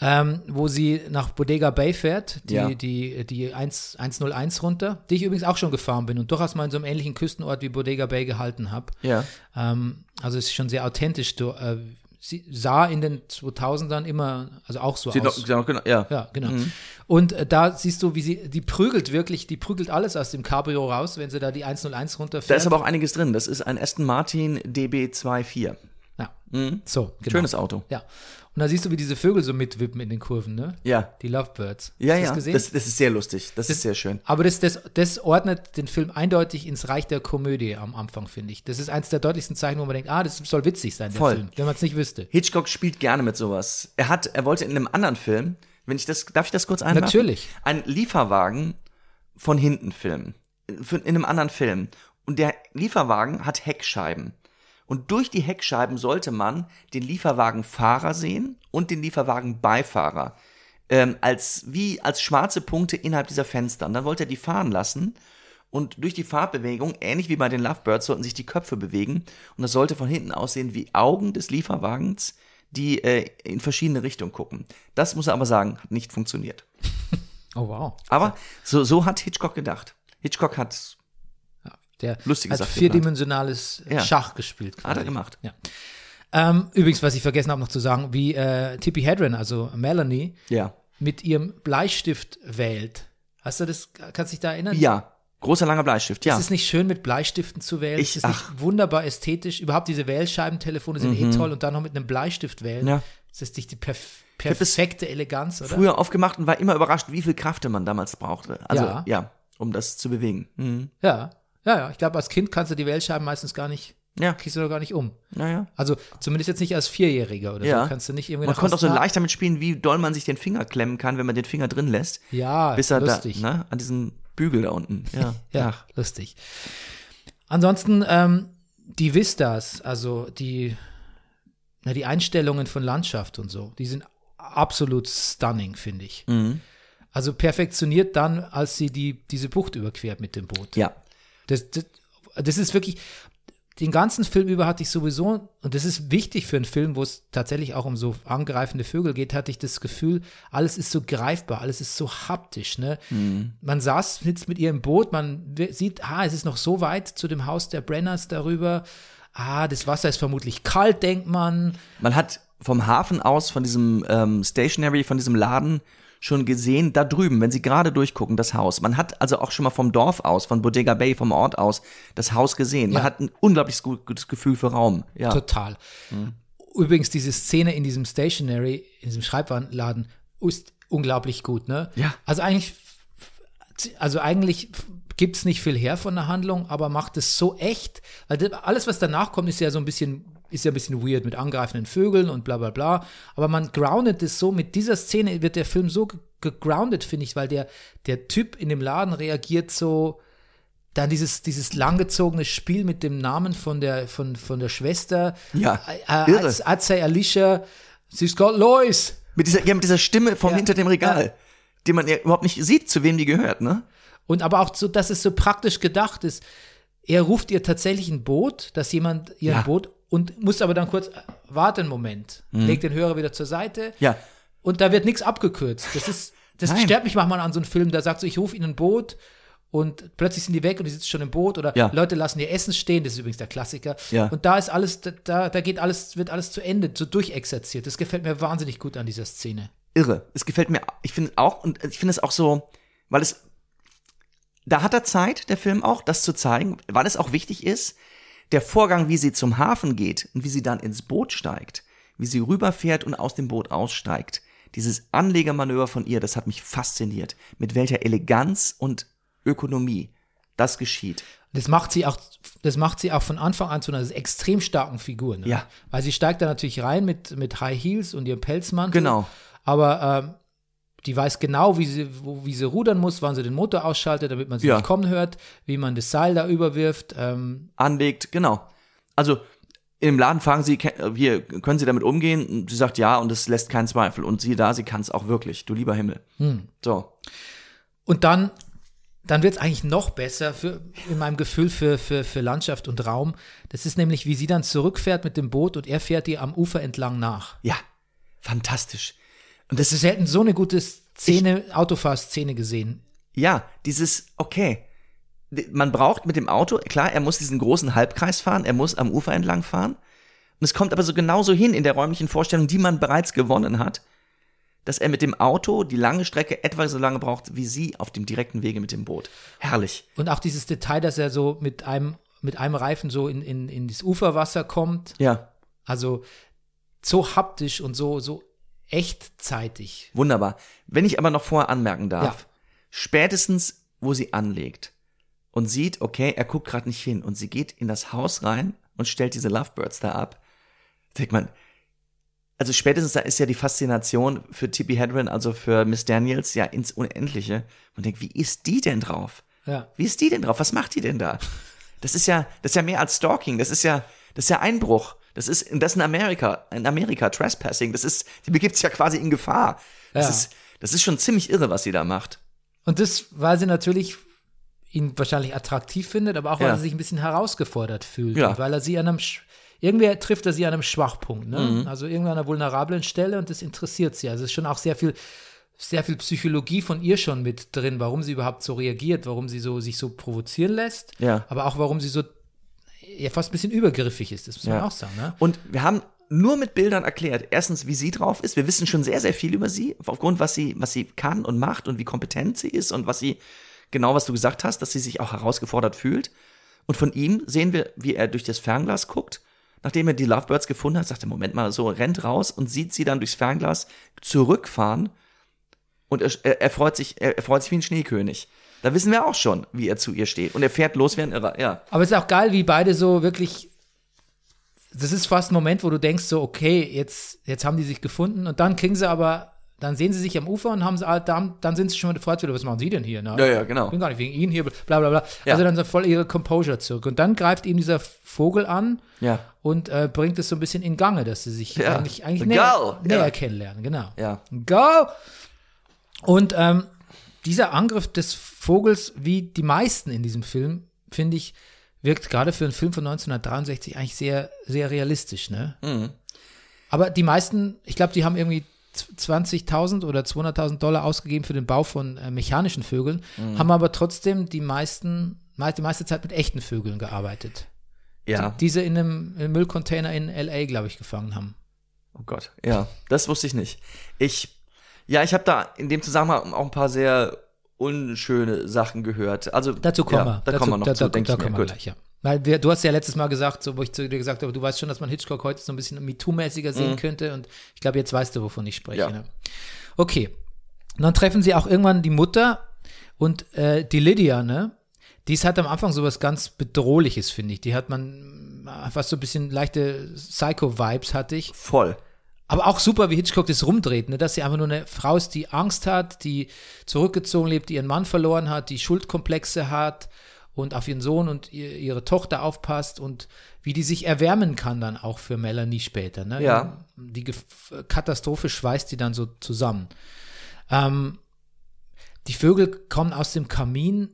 Ähm, wo sie nach Bodega Bay fährt, die, Ja. die, die 1, 101 runter, die ich übrigens auch schon gefahren bin und durchaus mal in so einem ähnlichen Küstenort wie Bodega Bay gehalten habe. Ja. Ähm, also es ist schon sehr authentisch. Du, äh, sie sah in den 2000ern immer, also auch so Sie aus. noch, genau, ja. Ja, genau. Und äh, da siehst du, wie sie, die prügelt wirklich, die prügelt alles aus dem Cabrio raus, wenn sie da die 101 runterfährt. Da ist aber auch einiges drin. Das ist ein Aston Martin DB24. ja. So, genau. Schönes Auto. Ja. Und da siehst du, wie diese Vögel so mitwippen in den Kurven, ne? Ja. Die Lovebirds. Ja, ja. Das gesehen? Das, das ist sehr lustig. Das, ist sehr schön. Aber das, das, das ordnet den Film eindeutig ins Reich der Komödie am Anfang, finde ich. Das ist eins der deutlichsten Zeichen, wo man denkt, ah, das soll witzig sein, der Voll. Film, wenn man es nicht wüsste. Hitchcock spielt gerne mit sowas. Er hat, er wollte in einem anderen Film, wenn ich das, darf ich das kurz einwerfen? Natürlich. Ein Lieferwagen von hinten filmen. In einem anderen Film. Und der Lieferwagen hat Heckscheiben. Und durch die Heckscheiben sollte man den Lieferwagenfahrer sehen und den Lieferwagenbeifahrer. Ähm, als, wie als schwarze Punkte innerhalb dieser Fenster. Und dann wollte er die fahren lassen. Und durch die Fahrbewegung, ähnlich wie bei den Lovebirds, sollten sich die Köpfe bewegen. Und das sollte von hinten aussehen wie Augen des Lieferwagens, die äh, in verschiedene Richtungen gucken. Das muss er aber sagen, hat nicht funktioniert. Oh, wow. Aber so, so hat Hitchcock gedacht. Hitchcock hat, Der Lustige hat Sache vierdimensionales Ja. Schach gespielt. hat er quasi. gemacht. Ja. Ähm, übrigens, was ich vergessen habe noch zu sagen, wie äh, Tippi Hedren, also Melanie, Ja. mit ihrem Bleistift wählt. Hast du das, kannst du dich da erinnern? Ja. Großer langer Bleistift, ja. Ist es nicht schön, mit Bleistiften zu wählen? Ich- ist es nicht wunderbar ästhetisch? Überhaupt diese Wählscheibentelefone sind eh toll und dann noch mit einem Bleistift wählen. Mhm. Ja. Das ist nicht die perf perfekte Eleganz, oder? Früher aufgemacht und war immer überrascht, wie viel Kraft man damals brauchte. Also, Ja. ja, um das zu bewegen. Mhm. Ja, ja, ja. Ich glaube, als Kind kannst du die Wählscheiben meistens gar nicht, Ja, kriegst du doch gar nicht um. naja. Also zumindest jetzt nicht als Vierjähriger oder Ja. so. Kannst du nicht irgendwie Man konnte auch so leicht damit spielen, wie doll man sich den Finger klemmen kann, wenn man den Finger drin lässt. Ja, bis er lustig. da, ne, an diesem Bügel da unten. Ja. Ja, Ach. lustig. Ansonsten ähm, die Vistas, also die, na, die Einstellungen von Landschaft und so, die sind absolut stunning, finde ich. Mhm. Also perfektioniert dann, als sie die, diese Bucht überquert mit dem Boot. Ja. Das, das, das ist wirklich, den ganzen Film über hatte ich sowieso, und das ist wichtig für einen Film, wo es tatsächlich auch um so angreifende Vögel geht, hatte ich das Gefühl, alles ist so greifbar, alles ist so haptisch. Ne? Man saß sitzt mit ihr im Boot, man sieht, ah, es ist noch so weit zu dem Haus der Brenners darüber. Ah, das Wasser ist vermutlich kalt, denkt man. Man hat vom Hafen aus, von diesem ähm, Stationary, von diesem Laden schon gesehen, da drüben, wenn Sie gerade durchgucken, das Haus. Man hat also auch schon mal vom Dorf aus, von Bodega Bay, vom Ort aus, das Haus gesehen. Man Ja. hat ein unglaubliches gut, gutes Gefühl für Raum. Ja. Total. Übrigens, diese Szene in diesem Stationary, in diesem Schreibwarenladen, ist unglaublich gut, ne? Ja. Also eigentlich, also eigentlich gibt es nicht viel her von der Handlung, aber macht es so echt, weil alles, was danach kommt, ist ja so ein bisschen, ist ja ein bisschen weird mit angreifenden Vögeln und bla bla bla. Aber man groundet es so, mit dieser Szene wird der Film so ge- gegroundet, finde ich, weil der, der Typ in dem Laden reagiert so, dann dieses, dieses langgezogene Spiel mit dem Namen von der, von, von der Schwester. Ja, Äh, I'd say Alicia, she's got Lois. Mit dieser, ja, mit dieser Stimme von Ja. hinter dem Regal, Ja. die man ja überhaupt nicht sieht, zu wem die gehört, ne? Und aber auch so, dass es so praktisch gedacht ist. Er ruft ihr tatsächlich ein Boot, dass jemand ihr Ja. ein Boot und muss aber dann kurz, äh, warte einen Moment, legt den Hörer wieder zur Seite Mhm. Ja. und da wird nichts abgekürzt. Das ist, das Nein. stört mich manchmal an so einem Film, da sagt so, ich rufe ihnen ein Boot und plötzlich sind die weg und die sitzen schon im Boot oder Ja. Leute lassen ihr Essen stehen, das ist übrigens der Klassiker. Ja. Und da ist alles, da, da geht alles, wird alles zu Ende, so durchexerziert. Das gefällt mir wahnsinnig gut an dieser Szene. irre. Es gefällt mir, ich finde auch, und ich finde es auch so, weil es, da hat er Zeit, der Film auch, das zu zeigen, weil es auch wichtig ist, der Vorgang, wie sie zum Hafen geht und wie sie dann ins Boot steigt, wie sie rüberfährt und aus dem Boot aussteigt. Dieses Anlegermanöver von ihr, das hat mich fasziniert. Mit welcher Eleganz und Ökonomie das geschieht. Das macht sie auch, das macht sie auch von Anfang an zu einer extrem starken Figur. Ne? Ja. Weil sie steigt da natürlich rein mit, mit High Heels und ihrem Pelzmantel. Genau. Aber ähm, die weiß genau, wie sie, wo, wie sie rudern muss, wann sie den Motor ausschaltet, damit man sie Ja. nicht kommen hört, wie man das Seil da überwirft. Ähm, anlegt, genau. Also im Laden fragen sie, ke- hier, können Sie damit umgehen? Und sie sagt ja und es lässt keinen Zweifel. Und siehe da, sie kann es auch wirklich, du lieber Himmel. So, und dann dann wird es eigentlich noch besser für, in meinem Gefühl für, für, für Landschaft und Raum. Das ist nämlich, wie sie dann zurückfährt mit dem Boot und er fährt ihr am Ufer entlang nach. Ja, fantastisch. Und das ist selten so eine gute Szene, Autofahrszene gesehen. Ja, dieses, okay, man braucht mit dem Auto, klar, er muss diesen großen Halbkreis fahren, er muss am Ufer entlang fahren. Und es kommt aber so genauso hin in der räumlichen Vorstellung, die man bereits gewonnen hat, dass er mit dem Auto die lange Strecke etwa so lange braucht, wie sie auf dem direkten Wege mit dem Boot. Herrlich. Und auch dieses Detail, dass er so mit einem, mit einem Reifen so in, in, in das Uferwasser kommt. Ja, Also so haptisch und so, so echtzeitig. wunderbar. Wenn ich aber noch vorher anmerken darf, Ja. spätestens, wo sie anlegt und sieht, okay, er guckt gerade nicht hin und sie geht in das Haus rein und stellt diese Lovebirds da ab, denkt man, also spätestens da ist ja die Faszination für Tippi Hedren, also für Miss Daniels, ja ins Unendliche. Man denkt, wie ist die denn drauf? Ja. Wie ist die denn drauf? Was macht die denn da? Das ist ja, das ist ja mehr als Stalking. Das ist ja, das ist ja Einbruch. Das ist, das in Amerika, in Amerika Trespassing. Das ist, die begibt sich ja quasi in Gefahr. Das Ja. ist, das ist schon ziemlich irre, was sie da macht. Und das, weil sie natürlich ihn wahrscheinlich attraktiv findet, aber auch weil Ja. er sich ein bisschen herausgefordert fühlt. Ja. Und weil er sie an einem, irgendwie trifft er sie an einem Schwachpunkt, ne? Mhm. Also irgendwie an einer vulnerablen Stelle und das interessiert sie. Also es ist schon auch sehr viel, sehr viel Psychologie von ihr schon mit drin, warum sie überhaupt so reagiert, warum sie so, sich so provozieren lässt. Ja. Aber auch warum sie so, ja, fast ein bisschen übergriffig ist, das muss man Ja. auch sagen, ne? Und wir haben nur mit Bildern erklärt, erstens, wie sie drauf ist. Wir wissen schon sehr, sehr viel über sie, aufgrund, was sie, was sie kann und macht und wie kompetent sie ist und was sie, genau was du gesagt hast, dass sie sich auch herausgefordert fühlt. Und von ihm sehen wir, wie er durch das Fernglas guckt. Nachdem er die Lovebirds gefunden hat, sagt er, Moment mal, so, rennt raus und sieht sie dann durchs Fernglas zurückfahren. Und er, er, er freut sich, er, er freut sich wie ein Schneekönig. Da wissen wir auch schon, wie er zu ihr steht. Und er fährt los wie ein Irrer, ja. Aber es ist auch geil, wie beide so wirklich. Das ist fast ein Moment, wo du denkst, so, okay, jetzt, jetzt haben die sich gefunden und dann kriegen sie aber, dann sehen sie sich am Ufer und haben sie, dann, dann sind sie schon sofort wieder, was machen sie denn hier? Ne? Ja, ja, genau. Ich bin gar nicht wegen ihnen hier, bla bla bla. Ja. Also dann so voll ihre Composure zurück. Und dann greift ihm dieser Vogel an Ja. und äh, bringt es so ein bisschen in Gange, dass sie sich Ja. eigentlich, eigentlich näher, näher ja. kennenlernen, genau. Ja. Go! Und ähm, dieser Angriff des Vogels, wie die meisten in diesem Film, finde ich, wirkt gerade für einen Film von 1963 eigentlich sehr, sehr realistisch, ne? Mhm. Aber die meisten, ich glaube, die haben irgendwie z- 20.000 oder 200.000 Dollar ausgegeben für den Bau von äh, mechanischen Vögeln, Mhm. haben aber trotzdem die meisten, mei- die meiste Zeit mit echten Vögeln gearbeitet. Ja. Diese in einem, in einem Müllcontainer in L.A., glaube ich, gefangen haben. Oh Gott, ja, das wusste ich nicht. Ich, ja, ich habe da in dem Zusammenhang auch ein paar sehr unschöne Sachen gehört. Also Dazu kommen ja, wir. Da Dazu, kommen wir noch da, zu, da, denke da mir. kommen wir gleich, ja. Weil wir, du hast ja letztes Mal gesagt, so, wo ich zu dir gesagt habe, du weißt schon, dass man Hitchcock heute so ein bisschen MeToo-mäßiger sehen könnte und ich glaube, jetzt weißt du, wovon ich spreche. Mhm. Ja. Ne? Okay. Und dann treffen sie auch irgendwann die Mutter und äh, die Lydia, ne? Die hat am Anfang sowas ganz Bedrohliches, finde ich. Die hat man äh, fast so ein bisschen leichte Psycho-Vibes, hatte ich. Voll. Aber auch super, wie Hitchcock das rumdreht, ne? dass sie einfach nur eine Frau ist, die Angst hat, die zurückgezogen lebt, die ihren Mann verloren hat, die Schuldkomplexe hat und auf ihren Sohn und ihr, ihre Tochter aufpasst und wie die sich erwärmen kann dann auch für Melanie später. Ne? Ja. Die Katastrophe schweißt die dann so zusammen. Ähm, die Vögel kommen aus dem Kamin.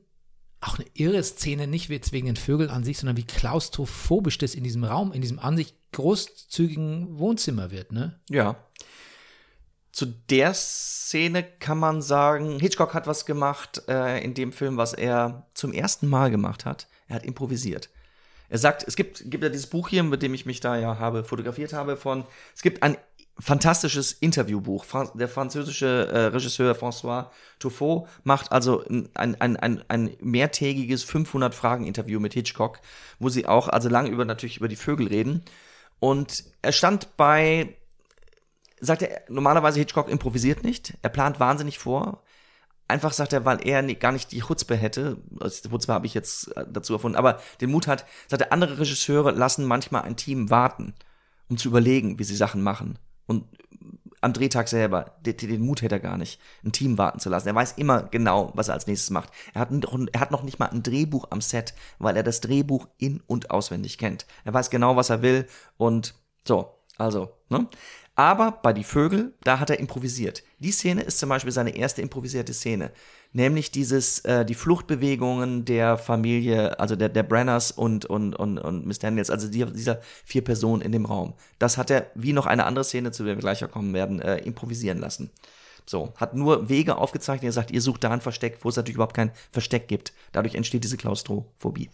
Auch eine irre Szene, nicht wegen den Vögeln an sich, sondern wie klaustrophobisch das in diesem Raum, in diesem an sich großzügigen Wohnzimmer wird, ne? Ja. Zu der Szene kann man sagen, Hitchcock hat was gemacht äh, in dem Film, was er zum ersten Mal gemacht hat. Er hat improvisiert. Er sagt, es gibt, gibt ja dieses Buch hier, mit dem ich mich da ja habe fotografiert habe, von, es gibt ein fantastisches Interviewbuch. Der französische äh, Regisseur François Truffaut macht also ein, ein, ein, ein, ein mehrtägiges 500-Fragen-Interview mit Hitchcock, wo sie auch also lang über natürlich über die Vögel reden. Und er stand bei sagt er, normalerweise Hitchcock improvisiert nicht, er plant wahnsinnig vor. Einfach sagt er, weil er gar nicht die Chutzpe hätte, also die Chutzpe habe ich jetzt äh, dazu erfunden, aber den Mut hat, sagt er, andere Regisseure lassen manchmal ein Team warten, um zu überlegen, wie sie Sachen machen. Und am Drehtag selber, den, den Mut hätte er gar nicht, ein Team warten zu lassen. Er weiß immer genau, was er als nächstes macht. Er hat, noch, er hat noch nicht mal ein Drehbuch am Set, weil er das Drehbuch in- und auswendig kennt. Er weiß genau, was er will und so, also, ne? Aber bei Die Vögel, da hat er improvisiert. Die Szene ist zum Beispiel seine erste improvisierte Szene. Nämlich dieses, äh, die Fluchtbewegungen der Familie, also der, der Brenners und, und, und, und Miss Daniels, also die, dieser vier Personen in dem Raum. Das hat er, wie noch eine andere Szene, zu der wir gleich kommen werden, äh, improvisieren lassen. So, hat nur Wege aufgezeichnet, er sagt, ihr sucht da ein Versteck, wo es natürlich überhaupt kein Versteck gibt. Dadurch entsteht diese Klaustrophobie.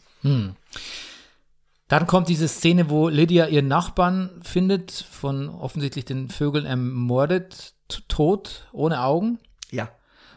Dann kommt diese Szene, wo Lydia ihren Nachbarn findet, von offensichtlich den Vögeln ermordet, tot, ohne Augen. Ja.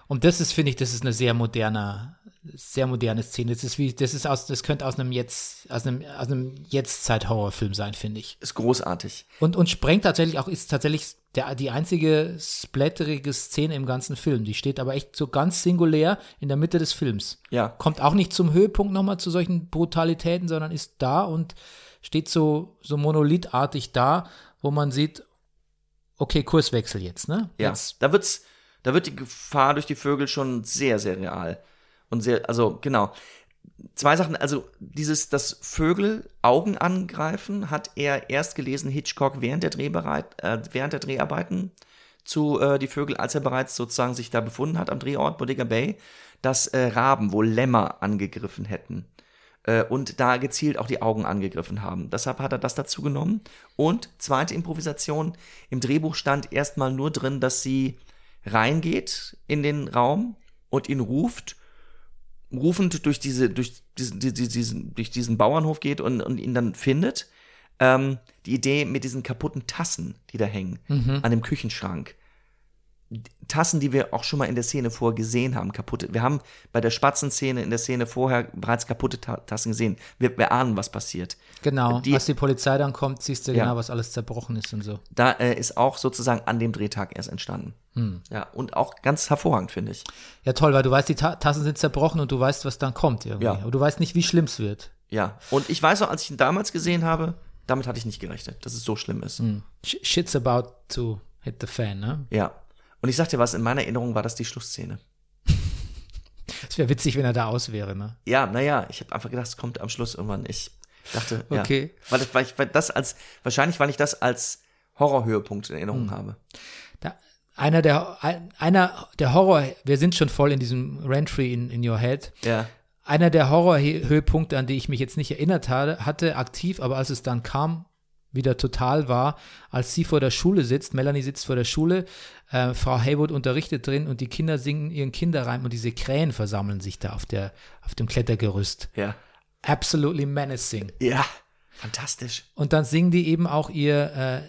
Und das ist, finde ich, das ist eine sehr moderne, sehr moderne Szene. Das ist wie, das ist aus, das könnte aus einem jetzt, aus einem, aus einem Jetztzeit-Horrorfilm sein, finde ich. Ist großartig. Und, und sprengt tatsächlich auch, ist tatsächlich der, die einzige splatterige Szene im ganzen Film. Die steht aber echt so ganz singulär in der Mitte des Films. Ja. Kommt auch nicht zum Höhepunkt nochmal zu solchen Brutalitäten, sondern ist da und steht so, so monolithartig da, wo man sieht, okay, Kurswechsel jetzt, ne? Ja, Jetzt, da wird's, da wird die Gefahr durch die Vögel schon sehr, sehr real. Und sehr, also genau. Zwei Sachen, also dieses, das Vögel Augen angreifen, hat er erst gelesen, Hitchcock während der Drehbereit, äh, während der Dreharbeiten zu äh, die Vögel, als er bereits sozusagen sich da befunden hat am Drehort Bodega Bay, dass äh, Raben wohl Lämmer angegriffen hätten äh, und da gezielt auch die Augen angegriffen haben. Deshalb hat er das dazu genommen. Und zweite Improvisation, im Drehbuch stand erstmal nur drin, dass sie reingeht in den Raum und ihn ruft, rufend durch diese, durch diesen, die- die- diesen, durch diesen Bauernhof geht und, und ihn dann findet. Ähm, die Idee mit diesen kaputten Tassen, die da hängen, an dem Küchenschrank. Tassen, die wir auch schon mal in der Szene vorher gesehen haben, kaputte. Wir haben bei der Spatzenszene in der Szene vorher bereits kaputte Ta Tassen gesehen. Wir, wir ahnen, was passiert. genau, die- als die Polizei dann kommt, siehst du Ja. genau, was alles zerbrochen ist und so. Da äh, ist auch sozusagen an dem Drehtag erst entstanden. Ja, und auch ganz hervorragend, finde ich. Ja, toll, weil du weißt, die Ta Tassen sind zerbrochen und du weißt, was dann kommt irgendwie. Ja. Aber du weißt nicht, wie schlimm es wird. Ja, und ich weiß auch, als ich ihn damals gesehen habe, damit hatte ich nicht gerechnet, dass es so schlimm ist. Sh shit's about to hit the fan, ne? Ja. Und ich sag dir was, in meiner Erinnerung war das die Schlussszene. Es wäre witzig, wenn er da aus wäre, ne? Ja, naja, ich habe einfach gedacht, es kommt am Schluss irgendwann. Ich dachte, ja. Okay. Weil, das- weil, ich, weil das als, wahrscheinlich, weil ich das als Horrorhöhepunkt in Erinnerung Hm. habe. Da, einer der ein, einer der Horror, wir sind schon voll in diesem Rentry in, in your head. Ja. Einer der Horrorhöhepunkte, an die ich mich jetzt nicht erinnert hatte, hatte aktiv, aber als es dann kam, wieder total war, als sie vor der Schule sitzt, Melanie sitzt vor der Schule, äh, Frau Haywood unterrichtet drin und die Kinder singen ihren Kinderreim und diese Krähen versammeln sich da auf der auf dem Klettergerüst. Ja. Absolutely menacing. Ja. Fantastisch. Und dann singen die eben auch ihr, äh,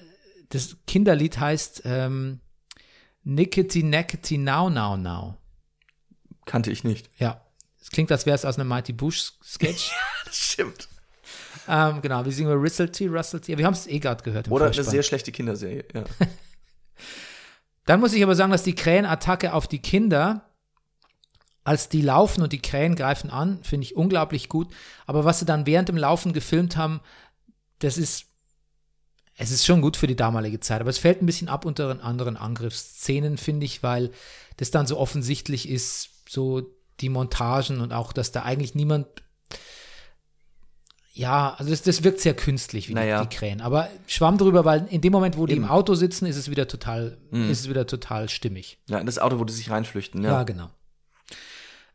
das Kinderlied heißt ähm, Nickety Nackety Now Now Now. Kannte ich nicht. Ja, es klingt, als wäre es aus einem Mighty Bush Sketch. Das stimmt. Ähm, genau, wie singen wir Ristlety, Rustlety? Wir haben es eh gerade gehört. Im Oder eine Vorspann. sehr schlechte Kinderserie. Ja. Dann muss ich aber sagen, dass die Krähenattacke auf die Kinder, als die laufen und die Krähen greifen an, finde ich unglaublich gut. Aber was sie dann während dem Laufen gefilmt haben, das ist, es ist schon gut für die damalige Zeit. Aber es fällt ein bisschen ab unter den anderen Angriffsszenen, finde ich, weil das dann so offensichtlich ist, so die Montagen und auch, dass da eigentlich niemand ja, also das, das wirkt sehr künstlich, wie Naja. die, die Krähen. Aber schwamm drüber, weil in dem Moment, wo die Eben. im Auto sitzen, ist es wieder total, ist es wieder total stimmig. ja, in das Auto, wo die sich reinflüchten. Ja, Ja. genau.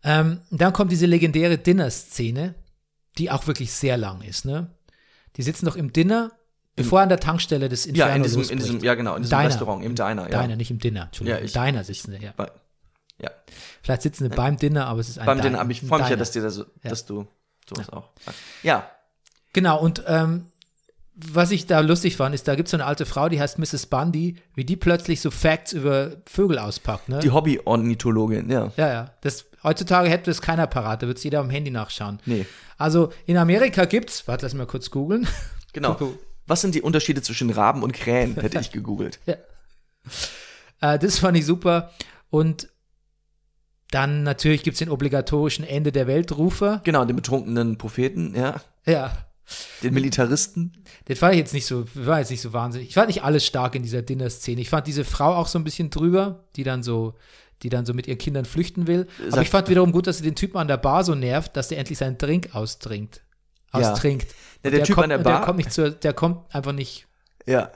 Ähm, dann kommt diese legendäre Dinner-Szene, die auch wirklich sehr lang ist, ne? Die sitzen doch im Dinner, bevor an der Tankstelle das Inferno Ja, in diesem, in diesem, ja genau, in diesem Diner. Restaurant, im Diner, ja. Diner, nicht im Dinner, Entschuldigung. Ja, ich- Im Diner sitzen sie, ja. Bei, ja. Vielleicht sitzen sie beim Dinner, aber es ist ein Beim Diner. Dinner, aber ich freue mich ja, dass dir das, dass du sowas auch sagst. Ja, Genau, und ähm, was ich da lustig fand, ist, da gibt es so eine alte Frau, die heißt Mrs. Bundy, wie die plötzlich so Facts über Vögel auspackt, ne? die Hobby-Ornithologin, ja. Ja, ja. Das, heutzutage hätte das keiner parat, da wird es jeder am Handy nachschauen. Nee. Also in Amerika gibt's, warte, lass mich mal kurz googeln. Genau. Was sind die Unterschiede zwischen Raben und Krähen? Hätte ich gegoogelt. Ja. Äh, das fand ich super. Und dann natürlich gibt's den obligatorischen Ende der Weltrufer. Genau, den betrunkenen Propheten, ja. Ja. Den Militaristen. Das fand ich jetzt nicht so, war jetzt nicht so wahnsinnig. Ich fand nicht alles stark in dieser Dinner-Szene. Ich fand diese Frau auch so ein bisschen drüber, die dann so, die dann so mit ihren Kindern flüchten will. Aber Sag- ich fand wiederum gut, dass sie den Typen an der Bar so nervt, dass der endlich seinen Drink austrinkt. Ja. Austrinkt. Ja, Und der Typ kommt, an der Bar- Der kommt nicht zur, der kommt einfach nicht. Ja.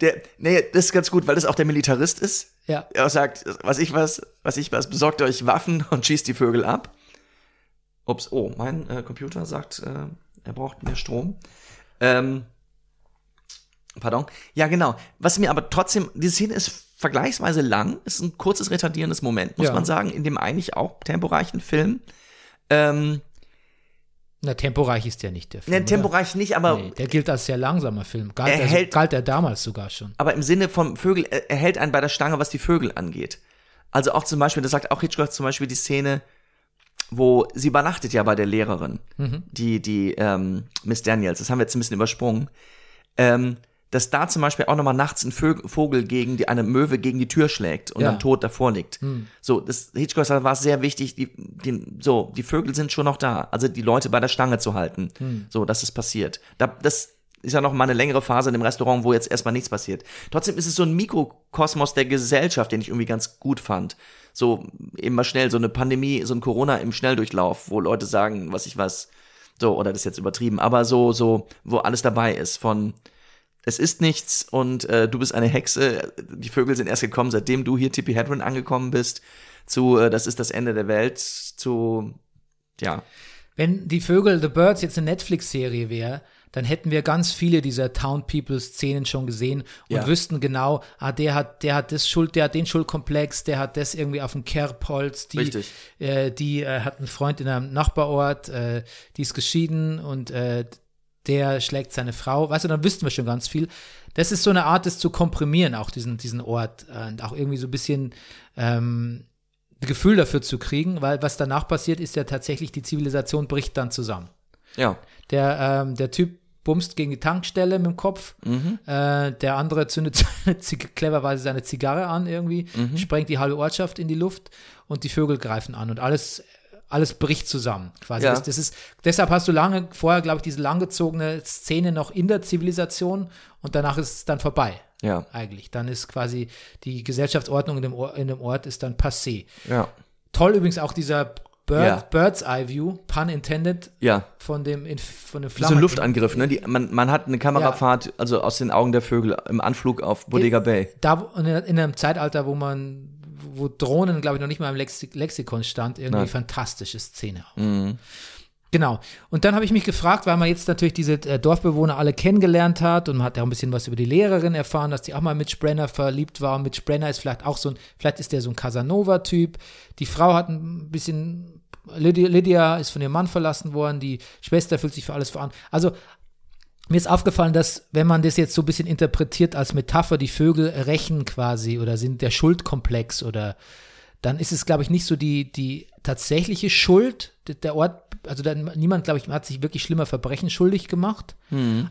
Der, nee, das ist ganz gut, weil das auch der Militarist ist. Ja. Er sagt, was ich was, was ich was, besorgt euch Waffen und schießt die Vögel ab. Ups, oh, mein äh, Computer sagt, äh, er braucht mehr Strom. Ähm, pardon. Ja, genau. Was mir aber trotzdem, diese Szene ist vergleichsweise lang, ist ein kurzes retardierendes Moment, muss Ja. man sagen, in dem eigentlich auch temporeichen Film. Ähm, Na, temporeich ist der nicht, der Film. ne, oder? temporeich nicht, aber Nee, der gilt als sehr langsamer Film. Galt Er hält- galt er damals sogar schon. aber im Sinne vom Vögel, er er hält einen bei der Stange, was die Vögel angeht. Also auch zum Beispiel, das sagt auch Hitchcock zum Beispiel die Szene, wo sie übernachtet ja bei der Lehrerin, die, die ähm, Miss Daniels, das haben wir jetzt ein bisschen übersprungen, ähm, dass da zum Beispiel auch nochmal nachts ein Vogel gegen die, eine Möwe gegen die Tür schlägt und Ja. dann tot davor liegt. So, das Hitchcock war sehr wichtig, die, die, so, die Vögel sind schon noch da, also die Leute bei der Stange zu halten, so, dass es passiert. Da, das ist ja noch mal eine längere Phase in dem Restaurant, wo jetzt erstmal nichts passiert. Trotzdem ist es so ein Mikrokosmos der Gesellschaft, den ich irgendwie ganz gut fand. So mal schnell, so eine Pandemie, so ein Corona im Schnelldurchlauf, wo Leute sagen, was ich was, so, oder das ist jetzt übertrieben, aber so, so, wo alles dabei ist, von es ist nichts und äh, du bist eine Hexe, die Vögel sind erst gekommen, seitdem du hier Tippi Hedren angekommen bist, zu äh, das ist das Ende der Welt, zu ja, Wenn die Vögel The Birds jetzt eine Netflix-Serie wäre, dann hätten wir ganz viele dieser Town People-Szenen schon gesehen und Ja. wüssten genau, ah, der hat, der hat das Schuld, der hat den Schuldkomplex, der hat das irgendwie auf dem Kerbholz, die, äh, die äh, hat einen Freund in einem Nachbarort, äh, die ist geschieden und äh, der schlägt seine Frau. Weißt du, dann wüssten wir schon ganz viel. Das ist so eine Art, das zu komprimieren, auch diesen, diesen Ort und auch irgendwie so ein bisschen ähm, Gefühl dafür zu kriegen, weil was danach passiert, ist ja tatsächlich, die Zivilisation bricht dann zusammen. ja, Der, ähm, der Typ bumst gegen die Tankstelle mit dem Kopf, äh, der andere zündet seine, cleverweise seine Zigarre an irgendwie, sprengt die halbe Ortschaft in die Luft und die Vögel greifen an und alles alles bricht zusammen quasi. Ja. Das, das ist, deshalb hast du lange vorher, glaube ich, diese langgezogene Szene noch in der Zivilisation und danach ist es dann vorbei. Ja. Eigentlich. Dann ist quasi die Gesellschaftsordnung in dem, Or in dem Ort ist dann passé. ja, Toll übrigens auch dieser Bird, Ja. Bird's Eye View, pun intended, ja. von dem, in, von dem So Flammen. ein Luftangriff, ne? Die, man, man hat eine Kamerafahrt, also aus den Augen der Vögel im Anflug auf Bodega Bay. Da in, in einem Zeitalter, wo man, wo Drohnen, glaube ich, noch nicht mal im Lexi Lexikon stand, irgendwie Nein. Mhm. fantastische Szene auch. Genau. Und dann habe ich mich gefragt, weil man jetzt natürlich diese äh, Dorfbewohner alle kennengelernt hat und man hat ja auch ein bisschen was über die Lehrerin erfahren, dass die auch mal mit Sprenner verliebt war. Und mit Sprenner ist vielleicht auch so ein, vielleicht ist der so ein Casanova-Typ. Die Frau hat ein bisschen, Lydia, Lydia ist von ihrem Mann verlassen worden, die Schwester fühlt sich für alles voran. Also mir ist aufgefallen, dass wenn man das jetzt so ein bisschen interpretiert als Metapher, die Vögel rächen quasi oder sind der Schuldkomplex oder dann ist es, glaube ich, nicht so die, die tatsächliche Schuld. Der Ort, also dann, niemand, glaube ich, hat sich wirklich schlimmer Verbrechen schuldig gemacht.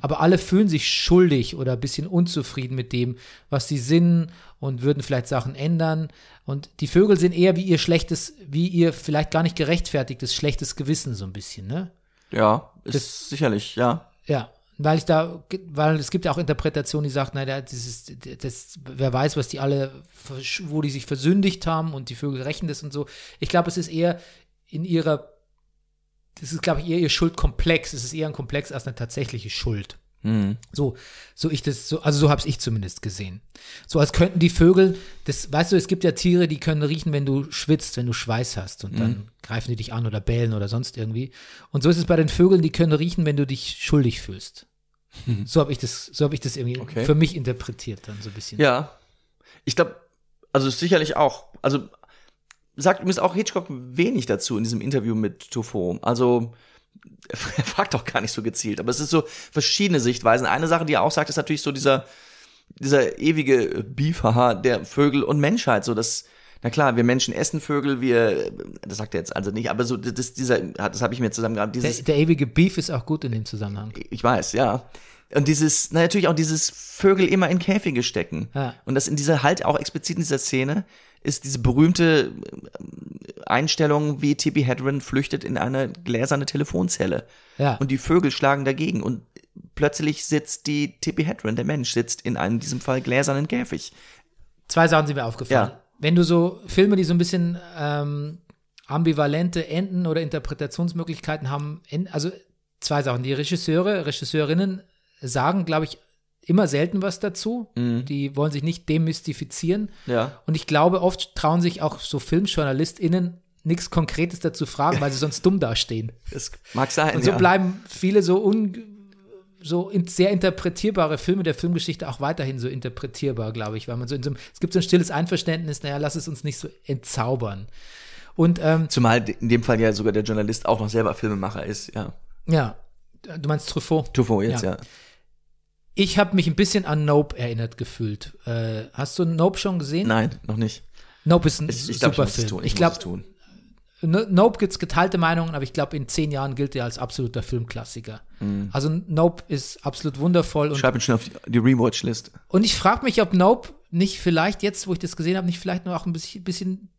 Aber alle fühlen sich schuldig oder ein bisschen unzufrieden mit dem, was sie sind und würden vielleicht Sachen ändern. Und die Vögel sind eher wie ihr schlechtes, wie ihr vielleicht gar nicht gerechtfertigtes schlechtes Gewissen so ein bisschen, ne? Ja, ist sicherlich, ja. Ja, weil ich da, weil es gibt ja auch Interpretationen, die sagen, naja, das ist, das, wer weiß, was die alle, wo die sich versündigt haben und die Vögel rächen das und so. Ich glaube, es ist eher in ihrer, das ist, glaube ich, eher ihr Schuldkomplex. Es ist eher ein Komplex als eine tatsächliche Schuld. So, so ich das, so, also so habe ich zumindest gesehen. So als könnten die Vögel, das, weißt du, es gibt ja Tiere, die können riechen, wenn du schwitzt, wenn du Schweiß hast und dann greifen die dich an oder bellen oder sonst irgendwie. Und so ist es bei den Vögeln, die können riechen, wenn du dich schuldig fühlst. So habe ich das, so habe ich das irgendwie Okay. für mich interpretiert dann so ein bisschen. Ja. Ich glaube, also sicherlich auch. Also sagt übrigens auch Hitchcock wenig dazu in diesem Interview mit Truffaut. Also er fragt auch gar nicht so gezielt, aber es ist so verschiedene Sichtweisen. Eine Sache, die er auch sagt, ist natürlich so dieser dieser ewige Beef haha, der Vögel und Menschheit, so dass na klar, wir Menschen essen Vögel, wir das sagt er jetzt also nicht, aber so das dieser das habe ich mir zusammen gerade Der, dieses der ewige Beef ist auch gut in dem Zusammenhang. ich weiß, ja. Und dieses, na, natürlich auch dieses Vögel immer in Käfige stecken. Ja. Und das in dieser halt auch explizit in dieser Szene ist diese berühmte äh, Einstellung, wie Tippi Hedren flüchtet in eine gläserne Telefonzelle. Ja. Und die Vögel schlagen dagegen. Und plötzlich sitzt die Tippi Hedren, der Mensch, sitzt in einem, in diesem Fall gläsernen Käfig. Zwei Sachen sind mir aufgefallen. Ja. Wenn du so Filme, die so ein bisschen ähm, ambivalente Enden oder Interpretationsmöglichkeiten haben, en- also zwei Sachen. Die Regisseure, Regisseurinnen sagen, glaube ich, immer selten was dazu. Mhm. Die wollen sich nicht demystifizieren. Ja. Und ich glaube, oft trauen sich auch so FilmjournalistInnen nichts Konkretes dazu fragen, weil sie sonst dumm dastehen. Das mag sein. Und so ja. bleiben viele so un so in, sehr interpretierbare Filme der Filmgeschichte auch weiterhin so interpretierbar, glaube ich, weil man so in so einem, es gibt so ein stilles Einverständnis, naja, lass es uns nicht so entzaubern. Und ähm, Zumal in dem Fall ja sogar der Journalist auch noch selber Filmemacher ist, ja. ja, du meinst Truffaut? Tufo jetzt, Ja. ja. Ich habe mich ein bisschen an Nope erinnert gefühlt. Äh, hast du Nope schon gesehen? Nein, noch nicht. Nope ist ein Ich, ich ich super es Film. tun. Ich, muss glaube, Nope gibt es geteilte Meinungen, aber ich glaube, in zehn Jahren gilt er als absoluter Filmklassiker. Also Nope ist absolut wundervoll. Und, Schreib ihn schon auf die, die Rewatch-List. und ich frage mich, ob Nope nicht vielleicht jetzt, wo ich das gesehen habe, nicht vielleicht nur auch ein bisschen, bisschen,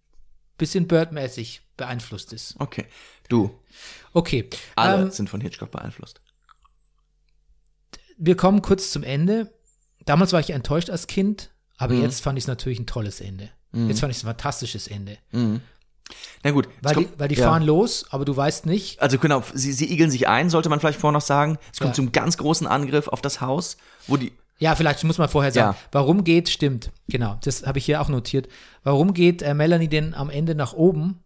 bisschen Bird-mäßig beeinflusst ist. Okay. Du, Okay. alle Ähm, sind von Hitchcock beeinflusst. Wir kommen kurz zum Ende. Damals war ich enttäuscht als Kind, aber Mhm. jetzt fand ich es natürlich ein tolles Ende. Jetzt fand ich es ein fantastisches Ende. Na gut. Weil die, kommt- weil die ja. fahren los, aber du weißt nicht, Also genau, sie, sie igeln sich ein, sollte man vielleicht vorher noch sagen. Es kommt Ja. zum ganz großen Angriff auf das Haus, wo die. Ja, vielleicht muss man vorher sagen, Ja. warum geht, stimmt, genau, das habe ich hier auch notiert. Warum geht äh, Melanie denn am Ende nach oben?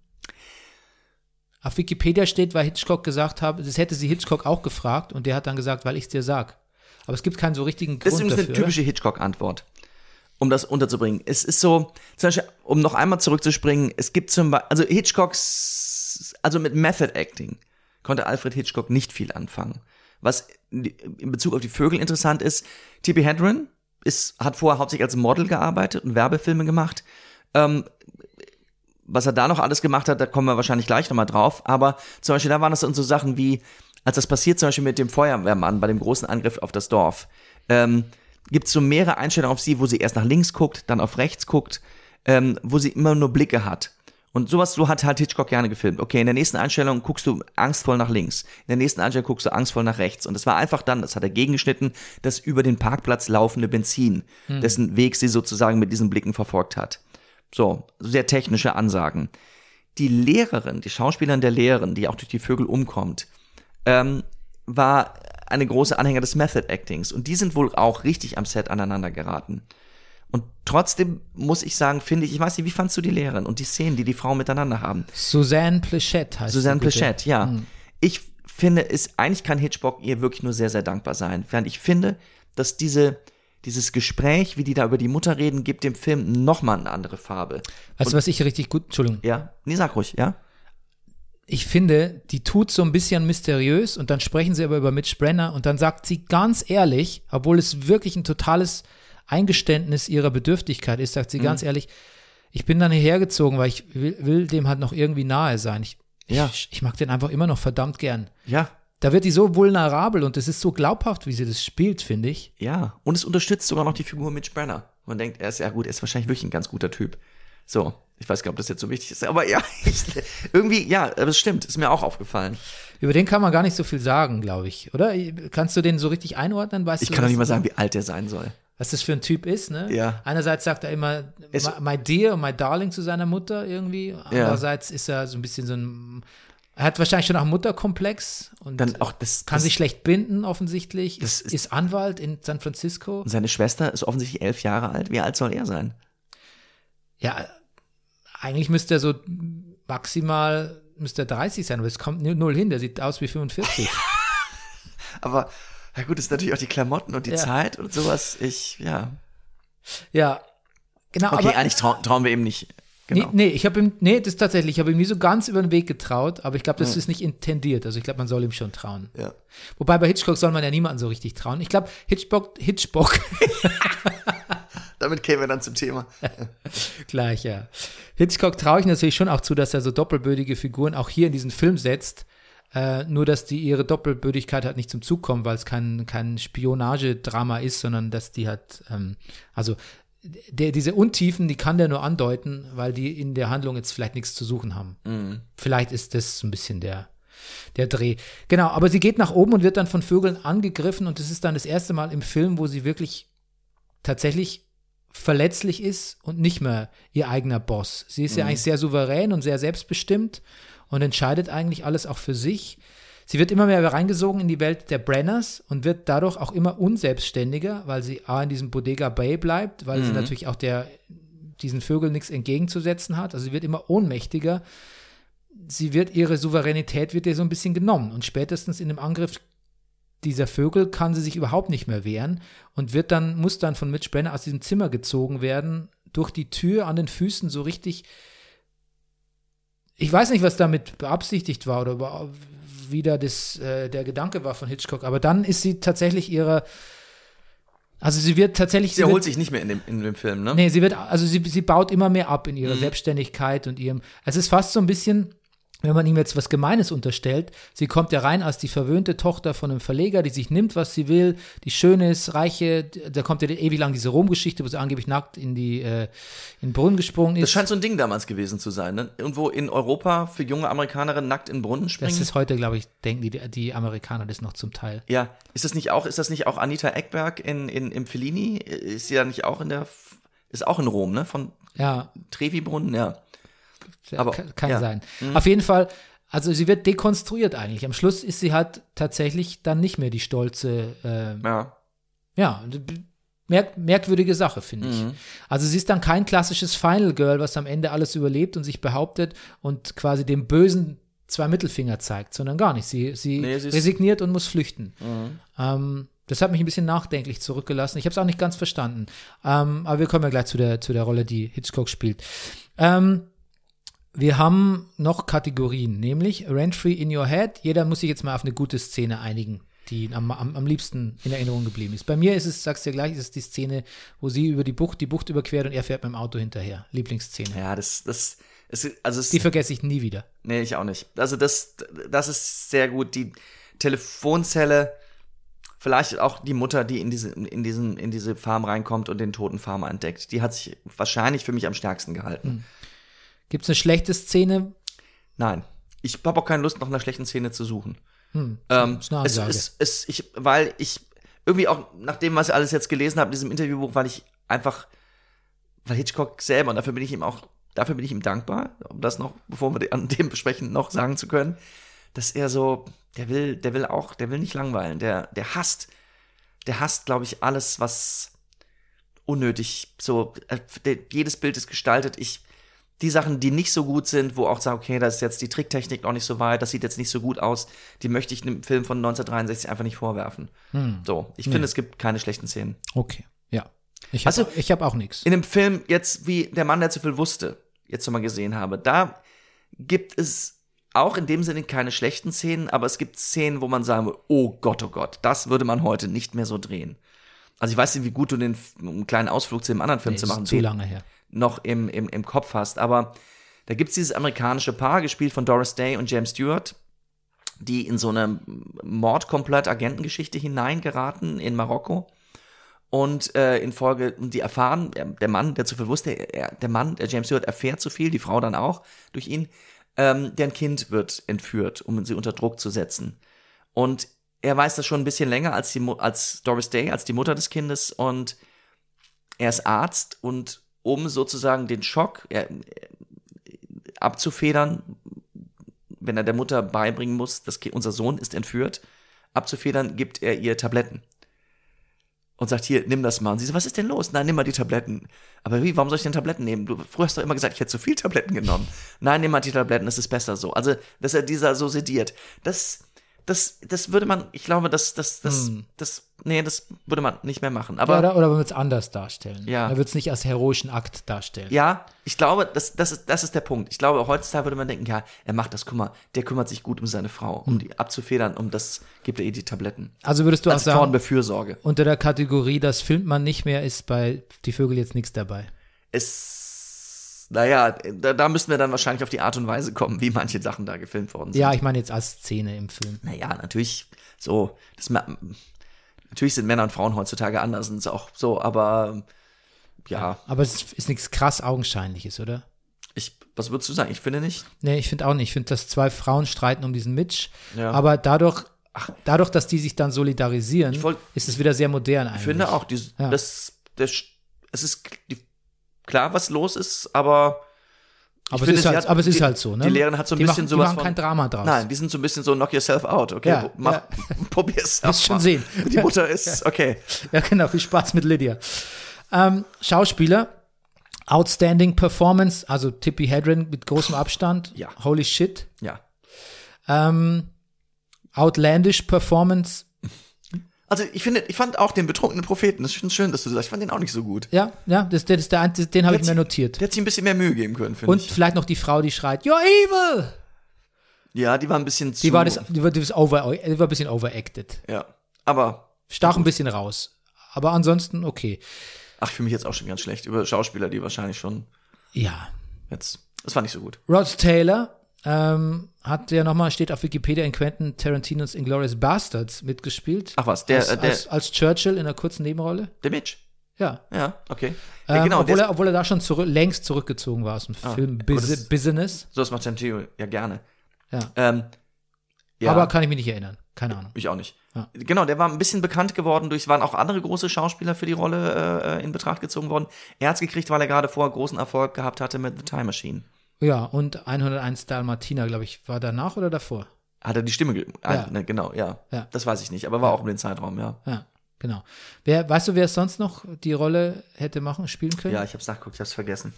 Auf Wikipedia steht, weil Hitchcock gesagt habe, das hätte sie Hitchcock auch gefragt und der hat dann gesagt, weil ich es dir sag. Aber es gibt keinen so richtigen Das ist Grund übrigens dafür. eine typische Hitchcock-Antwort, um das unterzubringen. Es ist so, zum Beispiel, um noch einmal zurückzuspringen, es gibt zum Beispiel, also Hitchcocks, also mit Method Acting konnte Alfred Hitchcock nicht viel anfangen. Was in Bezug auf die Vögel interessant ist, Tippi Hedren ist, hat vorher hauptsächlich als Model gearbeitet und Werbefilme gemacht. Ähm, was er da noch alles gemacht hat, da kommen wir wahrscheinlich gleich nochmal drauf. Aber zum Beispiel, da waren das dann so Sachen wie, als das passiert, zum Beispiel mit dem Feuerwehrmann bei dem großen Angriff auf das Dorf, ähm, gibt es so mehrere Einstellungen auf sie, wo sie erst nach links guckt, dann auf rechts guckt, ähm, wo sie immer nur Blicke hat. Und sowas, so hat halt Hitchcock gerne gefilmt. Okay, in der nächsten Einstellung guckst du angstvoll nach links. In der nächsten Einstellung guckst du angstvoll nach rechts. Und das war einfach dann, das hat er gegengeschnitten, das über den Parkplatz laufende Benzin, dessen Weg sie sozusagen mit diesen Blicken verfolgt hat. So, sehr technische Ansagen. Die Lehrerin, die Schauspielerin der Lehrerin, die auch durch die Vögel umkommt, ähm, war eine große Anhänger des Method Actings. Und die sind wohl auch richtig am Set aneinander geraten. Und trotzdem muss ich sagen, finde ich, ich weiß nicht, wie fandst du die Lehrerin und die Szenen, die die Frauen miteinander haben? Susanne Plechette heißt bitte. Plechette, ja. Ich finde, es, eigentlich kann Hitchcock ihr wirklich nur sehr, sehr dankbar sein. Während ich finde, dass diese, dieses Gespräch, wie die da über die Mutter reden, gibt dem Film nochmal eine andere Farbe. Weißt du, was ich richtig gut, Entschuldigung, Ja? Nee, sag ruhig, ja? Ich finde, die tut so ein bisschen mysteriös und dann sprechen sie aber über Mitch Brenner und dann sagt sie ganz ehrlich, obwohl es wirklich ein totales Eingeständnis ihrer Bedürftigkeit ist, sagt sie Mhm. ganz ehrlich, ich bin dann hierher gezogen, weil ich will, will dem halt noch irgendwie nahe sein. Ich, Ja. ich, ich mag den einfach immer noch verdammt gern. Ja. Da wird die so vulnerabel und es ist so glaubhaft, wie sie das spielt, finde ich. Ja. Und es unterstützt sogar noch die Figur Mitch Brenner. Man denkt, er ist ja gut, er ist wahrscheinlich wirklich ein ganz guter Typ. So. Ich weiß gar nicht, ob das jetzt so wichtig ist, aber ja, ich, irgendwie, ja, es stimmt, ist mir auch aufgefallen. Über den kann man gar nicht so viel sagen, glaube ich, oder? Kannst du den so richtig einordnen? Weißt Ich du, kann doch nicht mal sagen, wie alt er sein soll. was das für ein Typ ist, ne? Ja. Einerseits sagt er immer Es- my, dear und my darling zu seiner Mutter irgendwie. Andererseits ist er so ein bisschen so ein, er hat wahrscheinlich schon auch einen Mutterkomplex und Dann auch das, kann das, sich schlecht binden offensichtlich. Das Ist, ist- ist Anwalt in San Francisco. Seine Schwester ist offensichtlich elf Jahre alt. Wie alt soll er sein? Ja, eigentlich müsste er so maximal, müsste er 30 sein, aber es kommt nu- null hin. Der sieht aus wie 45. Aber, ja gut, es ist natürlich auch die Klamotten und die Ja. Zeit und sowas. Ich, ja. ja, genau. Okay, aber, eigentlich trau trauen wir ihm nicht. Genau. Nee, nee, ich habe ihm, nee, das tatsächlich, ich habe ihm nie so ganz über den Weg getraut, aber ich glaube, das ist nicht intendiert. Also ich glaube, man soll ihm schon trauen. Ja. Wobei bei Hitchcock soll man ja niemanden so richtig trauen. Ich glaube, Hitchcock, Hitchcock, Damit kämen wir dann zum Thema. gleich, ja. Hitchcock traue ich natürlich schon auch zu, dass er so doppelbödige Figuren auch hier in diesen Film setzt. Äh, nur, dass die ihre Doppelbödigkeit halt nicht zum Zug kommen, weil es kein, kein Spionagedrama ist, sondern dass die halt, ähm, also der, diese Untiefen, die kann der nur andeuten, weil die in der Handlung jetzt vielleicht nichts zu suchen haben. Vielleicht ist das so ein bisschen der, der Dreh. Genau, aber sie geht nach oben und wird dann von Vögeln angegriffen und das ist dann das erste Mal im Film, wo sie wirklich tatsächlich verletzlich ist und nicht mehr ihr eigener Boss. Sie ist ja eigentlich sehr souverän und sehr selbstbestimmt und entscheidet eigentlich alles auch für sich. sie wird immer mehr reingesogen in die Welt der Brenners und wird dadurch auch immer unselbstständiger, weil sie A in diesem Bodega Bay bleibt, weil sie natürlich auch der, diesen Vögeln nichts entgegenzusetzen hat. Also sie wird immer ohnmächtiger. Sie wird, ihre Souveränität wird ihr so ein bisschen genommen. Und spätestens in dem Angriff dieser Vögel kann sie sich überhaupt nicht mehr wehren und wird dann, muss dann von Mitch Brenner aus diesem Zimmer gezogen werden, durch die Tür an den Füßen so richtig. Ich weiß nicht, was damit beabsichtigt war oder über- wie da das, äh, der Gedanke war von Hitchcock, aber dann ist sie tatsächlich ihre. Also sie wird tatsächlich. Sie wird, erholt sich nicht mehr in dem, in dem Film, ne? Nee, sie wird, also sie, sie baut immer mehr ab in Mhm. ihrer Selbstständigkeit und ihrem. Es ist fast so ein bisschen, wenn man ihm jetzt was Gemeines unterstellt, sie kommt ja rein als die verwöhnte Tochter von einem Verleger, die sich nimmt, was sie will, die schön ist, reiche, da kommt ja ewig lang diese Rom-Geschichte, wo sie angeblich nackt in die, äh, in den Brunnen gesprungen ist. Das scheint so ein Ding damals gewesen zu sein, ne? Irgendwo in Europa für junge Amerikanerinnen nackt in den Brunnen springen. das ist heute, glaube ich, denken die, die Amerikaner das noch zum Teil. ja, ist das nicht auch, ist das nicht auch Anita Eckberg in, in, im Fellini? Ist sie da nicht auch in der, ist auch in Rom, ne? Von Ja, Trevi-Brunnen, ja. Aber, kann, kann ja. sein. Auf jeden Fall, also sie wird dekonstruiert eigentlich. Am Schluss ist sie halt tatsächlich dann nicht mehr die stolze äh, Ja. Ja, merk merkwürdige Sache, finde ich. Also sie ist dann kein klassisches Final Girl, was am Ende alles überlebt und sich behauptet und quasi dem Bösen zwei Mittelfinger zeigt, sondern gar nicht. Sie, sie, Nee, sie resigniert und muss flüchten. Ähm, das hat mich ein bisschen nachdenklich zurückgelassen. Ich habe es auch nicht ganz verstanden. Ähm, aber wir kommen ja gleich zu der, zu der Rolle, die Hitchcock spielt. Ähm, wir haben noch Kategorien, nämlich Rent-Free in Your Head. Jeder muss sich jetzt mal auf eine gute Szene einigen, die am, am, am liebsten in Erinnerung geblieben ist. Bei mir ist es, sagst du ja gleich, ist es die Szene, wo sie über die Bucht, die Bucht überquert und er fährt mit dem Auto hinterher. Lieblingsszene. Ja, das, das, es, also es, Die vergesse ich nie wieder. Nee, ich auch nicht. Also das, das ist sehr gut. Die Telefonzelle, vielleicht auch die Mutter, die in diese, in diesen, in diese Farm reinkommt und den toten Farmer entdeckt. Die hat sich wahrscheinlich für mich am stärksten gehalten. Gibt es eine schlechte Szene? Nein. Ich habe auch keine Lust, nach einer schlechten Szene zu suchen. Hm, Ähm, ist eine es, es, es, ich, weil ich irgendwie auch nach dem, was ich alles jetzt gelesen habe, in diesem Interviewbuch, weil ich einfach, weil Hitchcock selber, und dafür bin ich ihm auch, dafür bin ich ihm dankbar, um das noch, bevor wir an dem besprechen, noch sagen zu können, dass er so, der will, der will auch, der will nicht langweilen, der, der hasst, der hasst, glaube ich, alles, was unnötig, so, äh, jedes Bild ist gestaltet, ich, die Sachen, die nicht so gut sind, wo auch sagen, okay, da ist jetzt die Tricktechnik noch nicht so weit, das sieht jetzt nicht so gut aus, die möchte ich einem Film von 1963 einfach nicht vorwerfen. So, ich finde, es gibt keine schlechten Szenen. Okay, ja. Ich habe Also- ich hab auch nichts. In dem Film jetzt, wie Der Mann, der zu viel wusste, jetzt nochmal gesehen habe, da gibt es auch in dem Sinne keine schlechten Szenen, aber es gibt Szenen, wo man sagen würde, oh Gott, oh Gott, das würde man heute nicht mehr so drehen. Also ich weiß nicht, wie gut du den um einen kleinen Ausflug zu dem anderen Film Nee, zu ist machen, zu den- lange her. Noch im, im, im Kopf hast. Aber da gibt's dieses amerikanische Paar, gespielt von Doris Day und James Stewart, die in so eine Mordkomplett-Agentengeschichte hineingeraten in Marokko. Und äh, in Folge, die erfahren, der, der Mann, der zu viel wusste, er, der Mann, der James Stewart erfährt zu viel, die Frau dann auch durch ihn, ähm, deren Kind wird entführt, um sie unter Druck zu setzen. Und er weiß das schon ein bisschen länger als, die, als Doris Day, als die Mutter des Kindes. Und er ist Arzt und um sozusagen den Schock abzufedern, wenn er der Mutter beibringen muss, dass unser Sohn ist entführt, abzufedern, gibt er ihr Tabletten. Und sagt, hier, nimm das mal. Und sie so, was ist denn los? Nein, nimm mal die Tabletten. Aber wie, warum soll ich denn Tabletten nehmen? Du früher hast doch immer gesagt, ich hätte zu viel Tabletten genommen. Nein, nimm mal die Tabletten, das ist besser so. Also, dass er dieser so sediert. Das, das, das würde man, ich glaube, das, das, das, das, nee, das würde man nicht mehr machen. Aber Ja, oder, oder man wird es anders darstellen. Ja. Man wird es nicht als heroischen Akt darstellen. Ja, ich glaube, das, das, ist, das ist der Punkt. Ich glaube, heutzutage würde man denken, ja, er macht das, guck mal, der kümmert sich gut um seine Frau, Hm. um die abzufedern, um das gibt er ihr die Tabletten. Also würdest du auch Als Form sagen, der Fürsorge. unter der Kategorie, das filmt man nicht mehr, ist bei Die Vögel jetzt nichts dabei. Es, naja, da, da müssten wir dann wahrscheinlich auf die Art und Weise kommen, wie manche Sachen da gefilmt worden sind. Ja, ich meine jetzt als Szene im Film. Naja, natürlich, so, das, natürlich sind Männer und Frauen heutzutage anders und ist auch so, aber ja, Aber es ist nichts krass Augenscheinliches, oder? ich, was würdest du sagen? Ich finde nicht. Nee, ich finde auch nicht. Ich finde, dass zwei Frauen streiten um diesen Mitch. Ja. Aber dadurch, ach, dadurch, dass die sich dann solidarisieren, wollt- ist es wieder sehr modern eigentlich. Ich finde auch, die, Ja. das, das, es ist die, klar, was los ist, aber Aber, es finde, ist, sie halt, hat- aber es ist die- halt so, ne? die Lehrerin hat so ein die bisschen machen, sowas Die machen von- kein Drama draus. Nein, die sind so ein bisschen so knock yourself out. Okay, Ja, mach, ja. probier's Wirst schon sehen. Die Mutter ist, okay. Ja, genau, viel Spaß mit Lydia. Ähm, Schauspieler, Outstanding Performance, also Tippi Hedren mit großem Abstand. Ja. Holy shit. Ja. Ähm, outlandish Performance. Also ich finde, ich fand auch den betrunkenen Propheten, das ist schon schön, dass du das sagst, ich fand den auch nicht so gut. Ja, ja, das, das der, den habe ich mir notiert. Der hat sich ein bisschen mehr Mühe geben können, finde Und ich. vielleicht noch die Frau, die schreit, You're evil! Ja, die war ein bisschen zu. Die war, das, die war, war, over, die war ein bisschen overacted. Ja. Aber, Stach ein bisschen raus. Aber ansonsten okay. ach, ich fühle mich jetzt auch schon ganz schlecht über Schauspieler, die wahrscheinlich schon Ja. jetzt. Das war nicht so gut. Rod Taylor ähm, hat ja nochmal, steht auf Wikipedia in Quentin Tarantinos Inglourious Bastards mitgespielt. Ach was, der, als, äh, der, als, als Churchill in einer kurzen Nebenrolle. der Mitch. Ja. Ja, okay. Ähm, ja, genau, obwohl, der er, obwohl er da schon zurück, längst zurückgezogen war aus dem Film gut, Bus das- Business. so das macht Tarantino ja gerne. Ja. Ähm, ja, Aber kann ich mich nicht erinnern. Keine Ahnung. ich auch nicht. Ja. Genau, der war ein bisschen bekannt geworden durch, waren auch andere große Schauspieler für die Rolle äh, in Betracht gezogen worden. Er hat's gekriegt, weil er gerade vorher großen Erfolg gehabt hatte mit The Time Machine. Ja, und 101 Dalmatiner, glaube ich, war danach oder davor? Hat er die Stimme, ge ah, Ja. ne, genau, ja. Ja. Das weiß ich nicht, aber war auch um den Zeitraum, ja. Ja, genau. Wer, weißt du, wer sonst noch die Rolle hätte machen, spielen können? Ja, ich hab's nachgeguckt, ich hab's vergessen.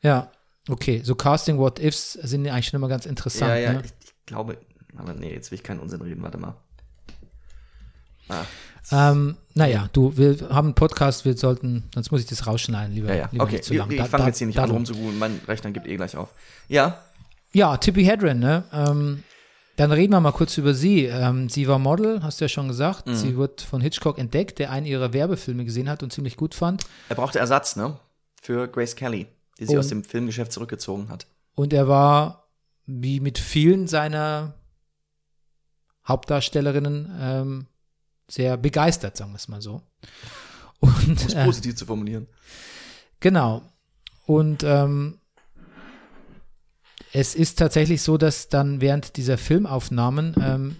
Ja, okay. So Casting What Ifs sind ja eigentlich schon immer ganz interessant. ja, ja, ne? ich, ich glaube, aber nee, jetzt will ich keinen Unsinn reden, warte mal. Ähm, naja, du, wir haben einen Podcast, wir sollten, sonst muss ich das rausschneiden, lieber, Ja, ja, lieber okay. nicht zu Ich, lang. ich Da- fange jetzt hier nicht an darum. rumzugulen, mein Rechner gibt eh gleich auf. Ja, Ja, Tippi Hedren, ne? Ähm, dann reden wir mal kurz über sie. Ähm, sie war Model, hast du ja schon gesagt. Mhm. Sie wird von Hitchcock entdeckt, der einen ihrer Werbefilme gesehen hat und ziemlich gut fand. er brauchte Ersatz, ne? Für Grace Kelly, die sich aus dem Filmgeschäft zurückgezogen hat. Und er war, wie mit vielen seiner Hauptdarstellerinnen, ähm, sehr begeistert, sagen wir es mal so. Und, Um es äh, positiv zu formulieren. Genau. Und ähm, es ist tatsächlich so, dass dann während dieser Filmaufnahmen, ähm,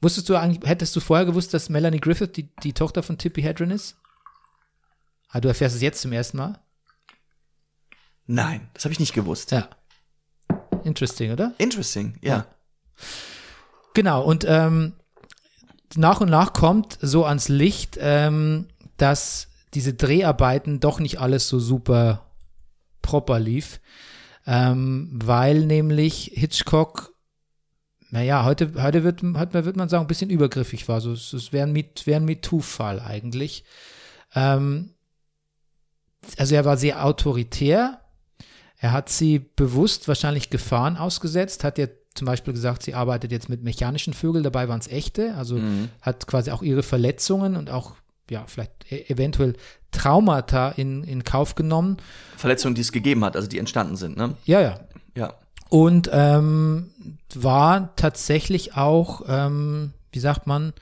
wusstest du eigentlich, hättest du vorher gewusst, dass Melanie Griffith die, die Tochter von Tippi Hedren ist? Ah, du erfährst es jetzt zum ersten Mal? Nein, das habe ich nicht gewusst. Ja. Interesting, oder? Interesting, ja. Ja. Genau, und ähm, nach und nach kommt so ans Licht, ähm, dass diese Dreharbeiten doch nicht alles so super proper lief, ähm, weil nämlich Hitchcock, naja, heute, heute wird, heute wird man sagen, ein bisschen übergriffig war. So, es es wäre ein wäre ein MeToo-Fall eigentlich. Ähm, also er war sehr autoritär. Er hat sie bewusst wahrscheinlich Gefahren ausgesetzt, hat ja zum Beispiel gesagt, sie arbeitet jetzt mit mechanischen Vögeln, dabei waren es echte, also hat quasi auch ihre Verletzungen und auch, ja, vielleicht e eventuell Traumata in, in Kauf genommen. Verletzungen, die es gegeben hat, also die entstanden sind, ne? Ja, ja. Ja. Und ähm, war tatsächlich auch, ähm, wie sagt man,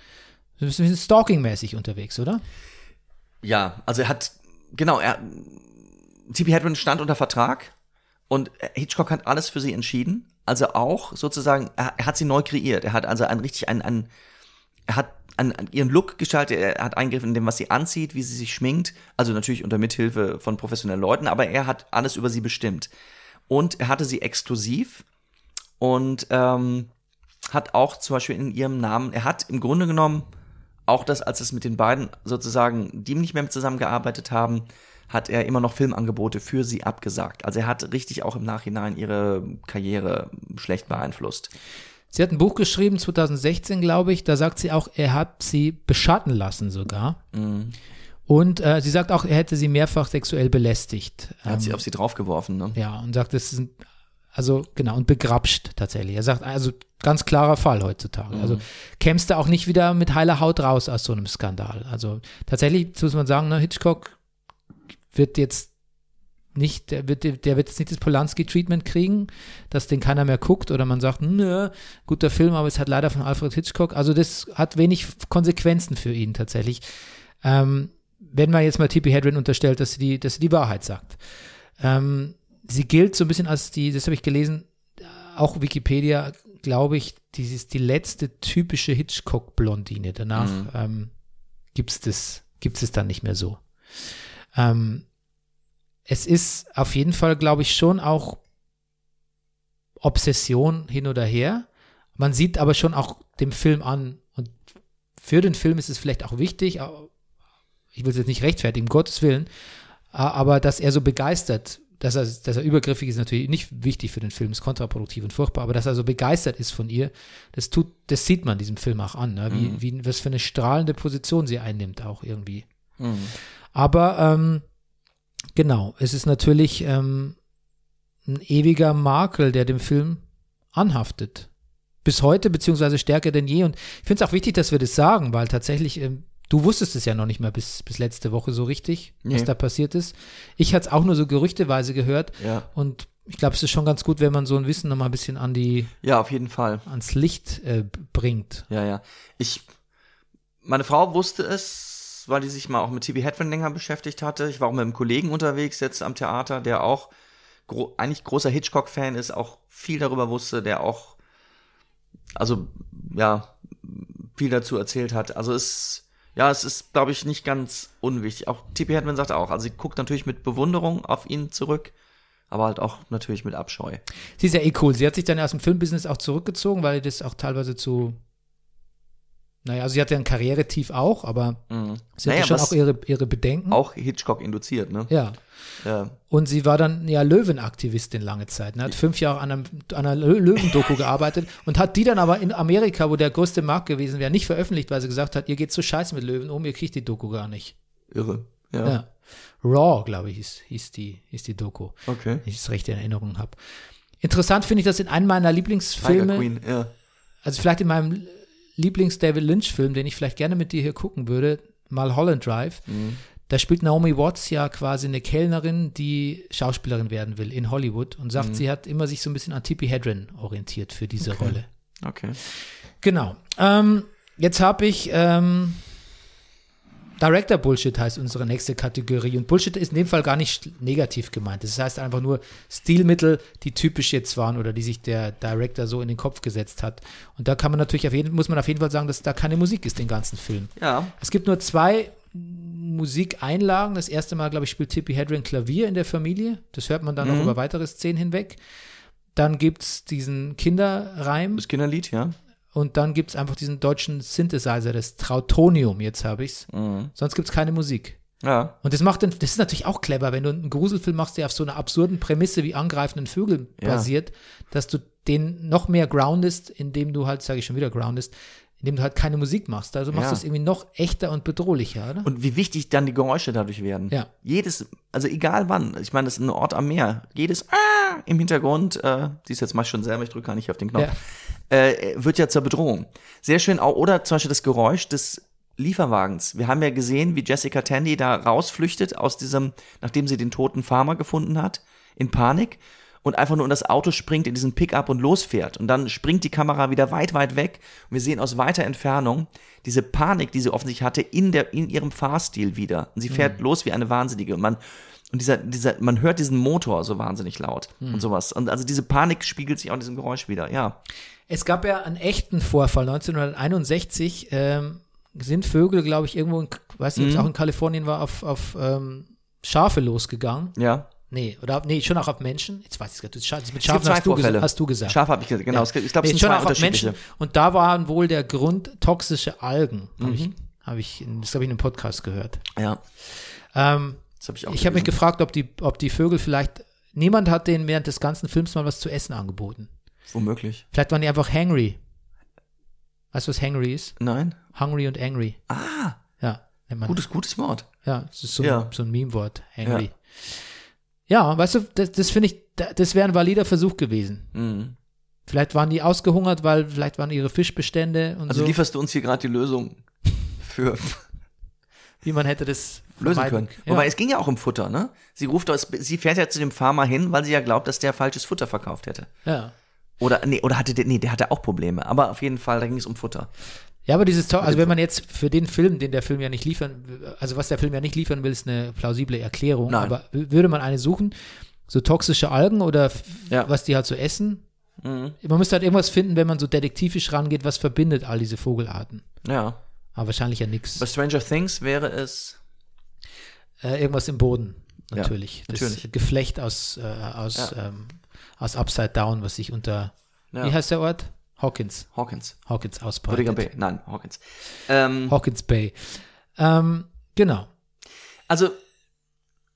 ein bisschen stalking-mäßig unterwegs, oder? Ja, also er hat, genau, er, T.P. Hedren stand unter Vertrag und Hitchcock hat alles für sie entschieden. Also auch sozusagen, er, hat sie neu kreiert. Er hat also ein richtig, ein, ein er hat an, an ihren Look gestaltet, er hat eingegriffen in dem, was sie anzieht, wie sie sich schminkt, also natürlich unter Mithilfe von professionellen Leuten, aber er hat alles über sie bestimmt. Und er hatte sie exklusiv und ähm, hat auch zum Beispiel in ihrem Namen, er hat im Grunde genommen auch das, als es mit den beiden sozusagen, die nicht mehr zusammengearbeitet haben, hat er immer noch Filmangebote für sie abgesagt. Also er hat richtig auch im Nachhinein ihre Karriere schlecht beeinflusst. Sie hat ein Buch geschrieben, 2016, glaube ich. Da sagt sie auch, er hat sie beschatten lassen sogar. Mhm. Und äh, sie sagt auch, er hätte sie mehrfach sexuell belästigt. Er hat Ähm, sie auf sie draufgeworfen, ne? ja, und sagt, das ist, ein- also genau, und begrapscht tatsächlich. Er sagt, also ganz klarer Fall heutzutage. Also kämst du auch nicht wieder mit heiler Haut raus aus so einem Skandal. Also tatsächlich muss man sagen, ne, Hitchcock wird jetzt nicht, der wird, der wird jetzt nicht das Polanski-Treatment kriegen, dass den keiner mehr guckt oder man sagt, nö, guter Film, aber es hat leider von Alfred Hitchcock. Also das hat wenig Konsequenzen für ihn tatsächlich. Ähm, wenn man jetzt mal Tippi Hedren unterstellt, dass sie die, dass sie die Wahrheit sagt. Ähm, sie gilt so ein bisschen als die, das habe ich gelesen, auch Wikipedia, glaube ich, die ist die letzte typische Hitchcock-Blondine. Danach ähm, gibt es das, gibt's es dann nicht mehr so. Ähm, es ist auf jeden Fall, glaube ich, schon auch Obsession hin oder her. Man sieht aber schon auch dem Film an und für den Film ist es vielleicht auch wichtig, ich will es jetzt nicht rechtfertigen, um Gottes Willen, aber dass er so begeistert, dass er, dass er übergriffig ist, natürlich nicht wichtig für den Film, ist kontraproduktiv und furchtbar, aber dass er so begeistert ist von ihr, das tut, das sieht man diesem Film auch an, ne? wie, wie, was für eine strahlende Position sie einnimmt auch irgendwie. Aber ähm, genau, es ist natürlich ähm, ein ewiger Makel, der dem Film anhaftet. Bis heute, beziehungsweise stärker denn je. Und ich finde es auch wichtig, dass wir das sagen, weil tatsächlich, ähm, du wusstest es ja noch nicht mal bis, bis letzte Woche so richtig, was Nee. da passiert ist. Ich hatte es auch nur so gerüchteweise gehört. Ja. Und ich glaube, es ist schon ganz gut, wenn man so ein Wissen nochmal ein bisschen an die, Ja, auf jeden Fall. ans Licht äh, bringt. Ja, ja. Ich, meine Frau wusste es, weil die sich mal auch mit T.B. Hedren länger beschäftigt hatte. Ich war auch mit einem Kollegen unterwegs jetzt am Theater, der auch gro eigentlich großer Hitchcock-Fan ist, auch viel darüber wusste, der auch, also, ja, viel dazu erzählt hat. Also es, ja, es ist, glaube ich, nicht ganz unwichtig. Auch T.B. Hedren sagt auch, also sie guckt natürlich mit Bewunderung auf ihn zurück, aber halt auch natürlich mit Abscheu. Sie ist ja eh cool. Sie hat sich dann aus dem Filmbusiness auch zurückgezogen, weil das auch teilweise zu. Naja, also sie hatte ein Karrieretief auch, aber sie hatte Naja, schon auch ihre, ihre Bedenken. Auch Hitchcock induziert, ne? Ja. Ja. Und sie war dann ja Löwenaktivistin lange Zeit. Ne? Hat fünf Jahre an, einem, an einer Lö- Löwendoku gearbeitet und hat die dann aber in Amerika, wo der größte Markt gewesen wäre, nicht veröffentlicht, weil sie gesagt hat, ihr geht so scheiße mit Löwen um, ihr kriegt die Doku gar nicht. Irre. Ja. Ja. Raw, glaube ich, hieß, hieß, die, hieß die Doku. Okay. Wenn ich es recht in Erinnerung habe. Interessant finde ich das in einem meiner Tiger Lieblingsfilme. Queen, ja. also vielleicht in meinem Lieblings-David Lynch-Film, den ich vielleicht gerne mit dir hier gucken würde, Mulholland Drive, da spielt Naomi Watts ja quasi eine Kellnerin, die Schauspielerin werden will in Hollywood und sagt, sie hat immer sich so ein bisschen an Tippi Hedren orientiert für diese Rolle. Okay. Genau. Ähm, jetzt habe ich ähm, Director Bullshit heißt unsere nächste Kategorie. Und Bullshit ist in dem Fall gar nicht negativ gemeint. Das heißt einfach nur Stilmittel, die typisch jetzt waren oder die sich der Director so in den Kopf gesetzt hat. Und da kann man natürlich auf jeden, muss man auf jeden Fall sagen, dass da keine Musik ist, den ganzen Film. Ja. Es gibt nur zwei Musikeinlagen. Das erste Mal, glaube ich, spielt Tippi Hedren Klavier in der Familie. Das hört man dann Mhm. auch über weitere Szenen hinweg. Dann gibt es diesen Kinderreim. Das Kinderlied, ja. Und dann gibt es einfach diesen deutschen Synthesizer, das Trautonium, jetzt habe ich's. Sonst gibt es keine Musik. Ja. Und das macht den, das ist natürlich auch clever, wenn du einen Gruselfilm machst, der auf so einer absurden Prämisse wie angreifenden Vögeln Ja. basiert, dass du den noch mehr groundest, indem du halt, sage ich schon wieder groundest, indem du halt keine Musik machst. Also machst Ja. du es irgendwie noch echter und bedrohlicher, oder? Und wie wichtig dann die Geräusche dadurch werden. Ja. Jedes, also egal wann, ich meine, das ist ein Ort am Meer. Jedes Ah im Hintergrund, äh, siehst jetzt mal schon selber, ich drücke gar nicht auf den Knopf, äh, wird ja zur Bedrohung. Sehr schön auch, oder zum Beispiel das Geräusch des Lieferwagens. Wir haben ja gesehen, wie Jessica Tandy da rausflüchtet aus diesem, nachdem sie den toten Farmer gefunden hat, in Panik und einfach nur in das Auto springt, in diesen Pickup und losfährt. Und dann springt die Kamera wieder weit, weit weg und wir sehen aus weiter Entfernung diese Panik, die sie offensichtlich hatte, in, der, in ihrem Fahrstil wieder. Und sie fährt los wie eine Wahnsinnige. Und man, und dieser, dieser, man hört diesen Motor so wahnsinnig laut und sowas. Und also diese Panik spiegelt sich auch in diesem Geräusch wieder, ja. Es gab ja einen echten Vorfall. 1961 ähm, sind Vögel, glaube ich, irgendwo, in, weiß nicht, ob es Mhm. auch in Kalifornien war, auf, auf ähm, Schafe losgegangen. Ja. Nee, oder nee, schon auch auf Menschen. Jetzt weiß ich es nicht. Mit Es gibt Schafen zwei hast du, Vorfälle. gesa- hast du gesagt. Schaf habe ich gesagt, genau. Ja. Ich glaube, Nee, es sind schon auch auf. Menschen. Und da waren wohl der Grund toxische Algen. Habe Mhm. ich, hab ich, das habe ich in einem Podcast gehört. Ja, Ähm, das habe ich auch ich habe mich gefragt, ob die, ob die Vögel vielleicht, niemand hat denen während des ganzen Films mal was zu essen angeboten. Womöglich. Vielleicht waren die einfach hangry. Weißt du, was hangry ist? Nein? Hungry und angry. Ah, Ja, gutes, gutes Wort. Ja, das ist so, Ja. ein, so ein Meme-Wort. Hangry. Ja, weißt du, das, das finde ich, da- das wäre ein valider Versuch gewesen. Mhm. Vielleicht waren die ausgehungert, weil vielleicht waren ihre Fischbestände und Also so, lieferst du uns hier gerade die Lösung für wie man hätte das lösen können. Ja. Wobei es ging ja auch um Futter, ne? Sie ruft aus, sie fährt ja zu dem Farmer hin, weil sie ja glaubt, dass der falsches Futter verkauft hätte. ja. Oder nee, oder hatte der, nee, der hatte auch Probleme. Aber auf jeden Fall, da ging es um Futter. ja, aber dieses Tor, also wenn man jetzt für den Film, den der Film ja nicht liefern, also was der Film ja nicht liefern will, ist eine plausible Erklärung. Nein. Aber würde man eine suchen, so toxische Algen oder Ja. was die halt so essen, Mhm. man müsste halt irgendwas finden, wenn man so detektivisch rangeht, was verbindet all diese Vogelarten. Ja. Aber wahrscheinlich ja nichts. Bei Stranger Things wäre es. Äh, irgendwas im Boden, Ja, natürlich. das natürlich. Geflecht aus, äh, aus Ja. ähm, aus Upside Down, was sich unter, Ja. wie heißt der Ort? Hawkins. Hawkins. Hawkins Rüdiger ausbreitet. Bay. Nein, Hawkins. Ähm, Hawkins Bay. Ähm, genau. also,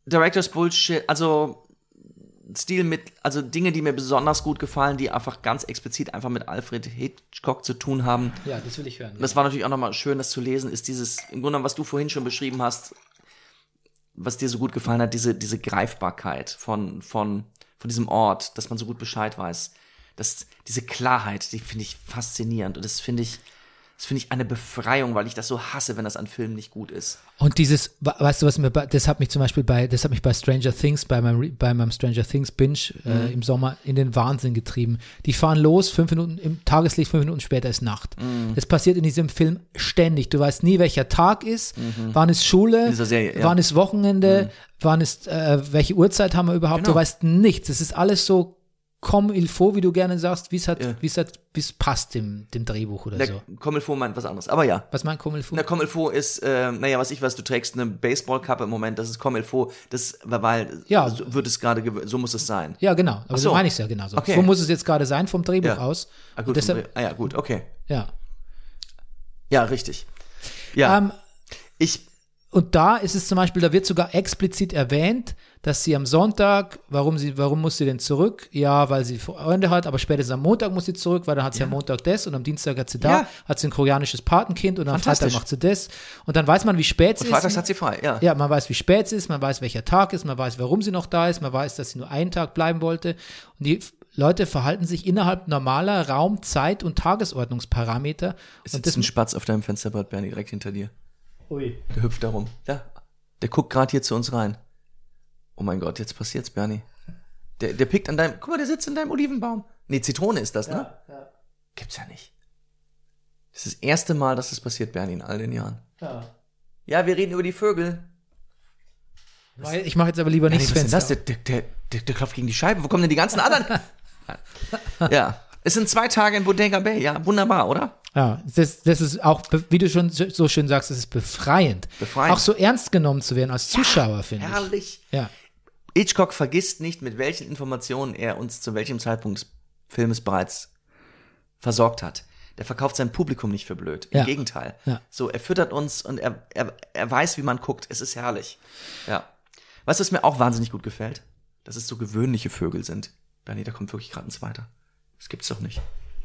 Directors Bullshit, also Stil mit, also Dinge, die mir besonders gut gefallen, die einfach ganz explizit einfach mit Alfred Hitchcock zu tun haben. Ja, das will ich hören. Das war natürlich auch nochmal schön, das zu lesen, ist dieses, im Grunde genommen, was du vorhin schon beschrieben hast, was dir so gut gefallen hat, diese, diese Greifbarkeit von, von, von diesem Ort, dass man so gut Bescheid weiß. Das, diese Klarheit, die finde ich faszinierend und das finde ich, das finde ich eine Befreiung, weil ich das so hasse, wenn das an Filmen nicht gut ist. Und dieses, we- weißt du, was mir, bei- das hat mich zum Beispiel bei, das hat mich bei Stranger Things, bei meinem, bei meinem Stranger Things Binge Mhm. äh, im Sommer in den Wahnsinn getrieben. Die fahren los, fünf Minuten im Tageslicht, fünf Minuten später ist Nacht. Mhm. Das passiert in diesem Film ständig. Du weißt nie, welcher Tag ist, wann ist Schule, Mhm. Serie, ja. Mhm. wann ist Wochenende, wann ist, äh, welche Uhrzeit haben wir überhaupt. Du Genau. weißt nichts. Es ist alles so comme il faut, wie du gerne sagst, wie es hat, Ja. wie es hat, wie es passt dem, dem Drehbuch oder Der so. Comilfo meint was anderes, aber ja. Was meint comme il faut? Na, Comilfo ist, äh, naja, was ich weiß, du trägst eine Baseballkappe im Moment, das ist Comilfo, das, weil, Ja. so wird es gerade, so muss es sein. Ja, genau. Aber so so. meine ich es ja genauso. Okay. So muss es jetzt gerade sein vom Drehbuch Ja. aus. Ah, gut, deshalb, ah, ja, gut, okay. ja. Ja, richtig. Ja, Ähm, ich, und da ist es zum Beispiel, da wird sogar explizit erwähnt, dass sie am Sonntag, warum sie, warum muss sie denn zurück? Ja, weil sie Freunde hat, aber spätestens am Montag muss sie zurück, weil dann hat sie am Montag das und am Dienstag hat sie da, Ja. hat sie ein koreanisches Patenkind und am Freitag macht sie das. Und dann weiß man, wie spät es und ist. freitags hat sie frei, ja. Ja, man weiß, wie spät es ist, man weiß, welcher Tag ist, man weiß, warum sie noch da ist, man weiß, dass sie nur einen Tag bleiben wollte. Und die Leute verhalten sich innerhalb normaler Raum-, Zeit- und Tagesordnungsparameter. Es sitzt ein Spatz auf deinem Fensterbrett, Bernie, direkt hinter dir. Ui. Der hüpft da rum. Ja, der guckt gerade hier zu uns rein. Oh mein Gott, jetzt passiert's, Bernie. Der, der pickt an deinem, guck mal, der sitzt in deinem Olivenbaum. Nee, Zitrone ist das, ne? Gibt's ja nicht. Das ist das erste Mal, dass das passiert, Bernie, in all den Jahren. Ja. Ja, wir reden über die Vögel. Weil Ich mache jetzt aber lieber Bernie, nichts was ist denn das? Der, der, der, der klopft gegen die Scheibe. Wo kommen denn die ganzen anderen? ja. Es sind zwei Tage in Bodega Bay. Ja, wunderbar, oder? Ja, das, das ist auch, wie du schon so schön sagst, es ist befreiend. Befreiend. Auch so ernst genommen zu werden als Zuschauer, finde ich. Herrlich. Ja. Hitchcock vergisst nicht, mit welchen Informationen er uns zu welchem Zeitpunkt des Filmes bereits versorgt hat. Der verkauft sein Publikum nicht für blöd. Im Ja. Gegenteil. Ja. So, er füttert uns und er, er, er weiß, wie man guckt. Es ist herrlich. Ja. Weißt du, was mir auch wahnsinnig gut gefällt? Dass es so gewöhnliche Vögel sind. Bernie, da kommt wirklich gerade ein zweiter. Das gibt's doch nicht.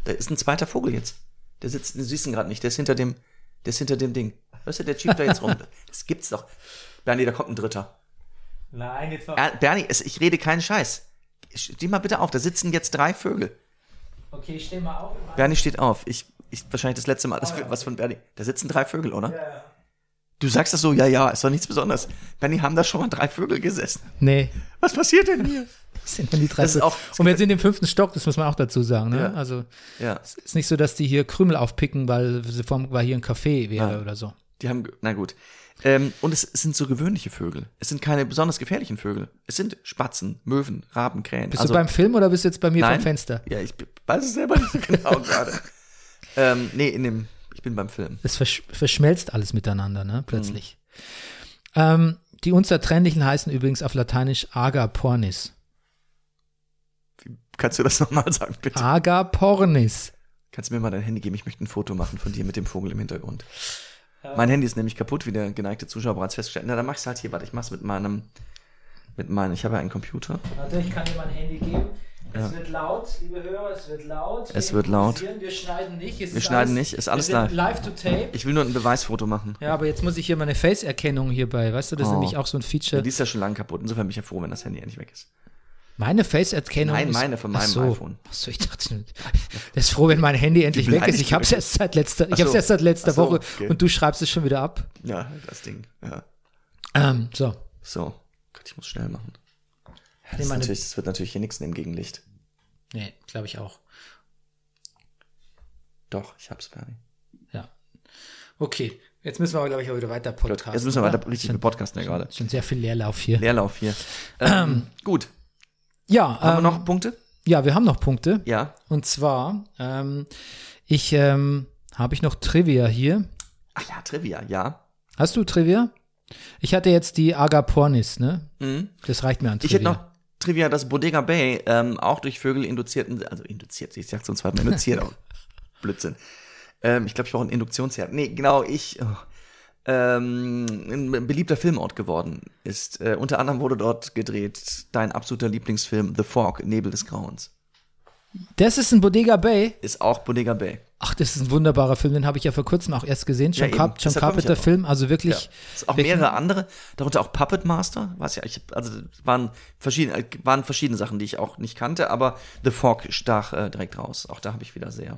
Da ist ein zweiter Vogel jetzt. Der sitzt, du siehst ihn gerade nicht. Der ist hinter dem, der ist hinter dem Ding. Weißt du, der schiebt da jetzt rum. Das gibt's doch. Bernie, da kommt ein dritter. Nein, jetzt Ja, Bernie, es, ich rede keinen Scheiß. Steh mal bitte auf, da sitzen jetzt drei Vögel. Okay, ich stehe mal auf. Bernie steht auf. Ich, ich wahrscheinlich das letzte Mal, das, was von Bernie. Da sitzen drei Vögel, oder? Du sagst das so, ja, ja, ist doch nichts Besonderes. Bernie, haben da schon mal drei Vögel gesessen. Nee, Was passiert denn hier? das sind dann die drei. Das ist auch- und wir sind im fünften Stock, das muss man auch dazu sagen. Ne? Ja. Also Ja, es ist nicht so, dass die hier Krümel aufpicken, weil, weil hier ein Café wäre Ja. oder so. die haben, na gut. Ähm, und es, es sind so gewöhnliche Vögel. Es sind keine besonders gefährlichen Vögel. Es sind Spatzen, Möwen, Raben, Krähen. Bist du beim Film oder bist du jetzt bei mir Also Nein. vom Fenster? Ja, ich weiß es selber nicht so genau gerade. ähm, nee, in dem, ich bin beim Film. Es versch verschmelzt alles miteinander, ne? Plötzlich. Mhm. Ähm, die Unzertrennlichen heißen übrigens auf Lateinisch Agapornis. Kannst du das nochmal sagen, bitte? Agapornis. Kannst du mir mal dein Handy geben? Ich möchte ein Foto machen von dir mit dem Vogel im Hintergrund. Mein Handy ist nämlich kaputt, wie der geneigte Zuschauer bereits festgestellt hat. Na, dann mach ich's halt hier. Warte, ich mach's mit meinem, mit meinem, ich habe ja einen Computer. Warte, ich kann dir mein Handy geben. Es Ja. wird laut, liebe Hörer, es wird laut. Es Wir wird laut. Wir schneiden nicht. Es Wir ist schneiden alles, nicht, ist alles live. Live to tape. Ich will nur ein Beweisfoto machen. Ja, aber jetzt muss ich hier meine Face-Erkennung hierbei, weißt du, das ist Oh. nämlich auch so ein Feature. Die ist ja schon lange kaputt. Insofern bin ich ja froh, wenn das Handy endlich weg ist. Meine Face-Erkennung Nein, meine von meinem Ach so. iPhone. Achso, ich dachte, das ist froh, wenn mein Handy endlich weg ist. Ich hab's du erst seit letzter, ich Ach so. hab's erst seit letzter Ach so, Woche okay. und du schreibst es schon wieder ab. Ja, das Ding. Ja. Ähm, so. So. Gott, ich muss schnell machen. Das, meine- natürlich, das wird natürlich hier nichts nehmen gegen Licht. Nee, glaube ich auch. Doch, ich hab's, Bernie. Ja. Okay. Jetzt müssen wir aber, glaube ich, auch wieder weiter podcasten. jetzt müssen wir weiter richtig schon, podcasten ja gerade. schon sehr viel Leerlauf hier. Leerlauf hier. Ähm, gut. Ja, Haben ähm, wir noch Punkte? ja, wir haben noch Punkte. Ja. Und zwar, ähm, ich, ähm, habe ich noch Trivia hier. Ach ja, Trivia, ja. Hast du Trivia? Ich hatte jetzt die Agapornis, ne? Mhm. Das reicht mir an Ich Trivia. hätte noch, Trivia, dass Bodega Bay ähm, auch durch Vögel induzierten, also induziert, ich sag so zweimal induziert, auch Blödsinn. Ähm, ich glaube, ich brauche einen Induktionsherd. Nee, genau, ich. Oh, ähm, ein beliebter Filmort geworden ist. Äh, unter anderem wurde dort gedreht dein absoluter Lieblingsfilm The Fog, Nebel des Grauens. Das ist ein Bodega Bay. Ist auch Bodega Bay. Ach, das ist ein wunderbarer Film, den habe ich ja vor kurzem auch erst gesehen. John, Ja, Carp. John Carpenter ja Film, also wirklich. Ja. Es auch wirklich- mehrere andere, darunter auch Puppet Master, weiß ja, ich also waren verschiedene, waren verschiedene Sachen, die ich auch nicht kannte, aber The Fog stach äh, direkt raus. Auch da habe ich wieder sehr.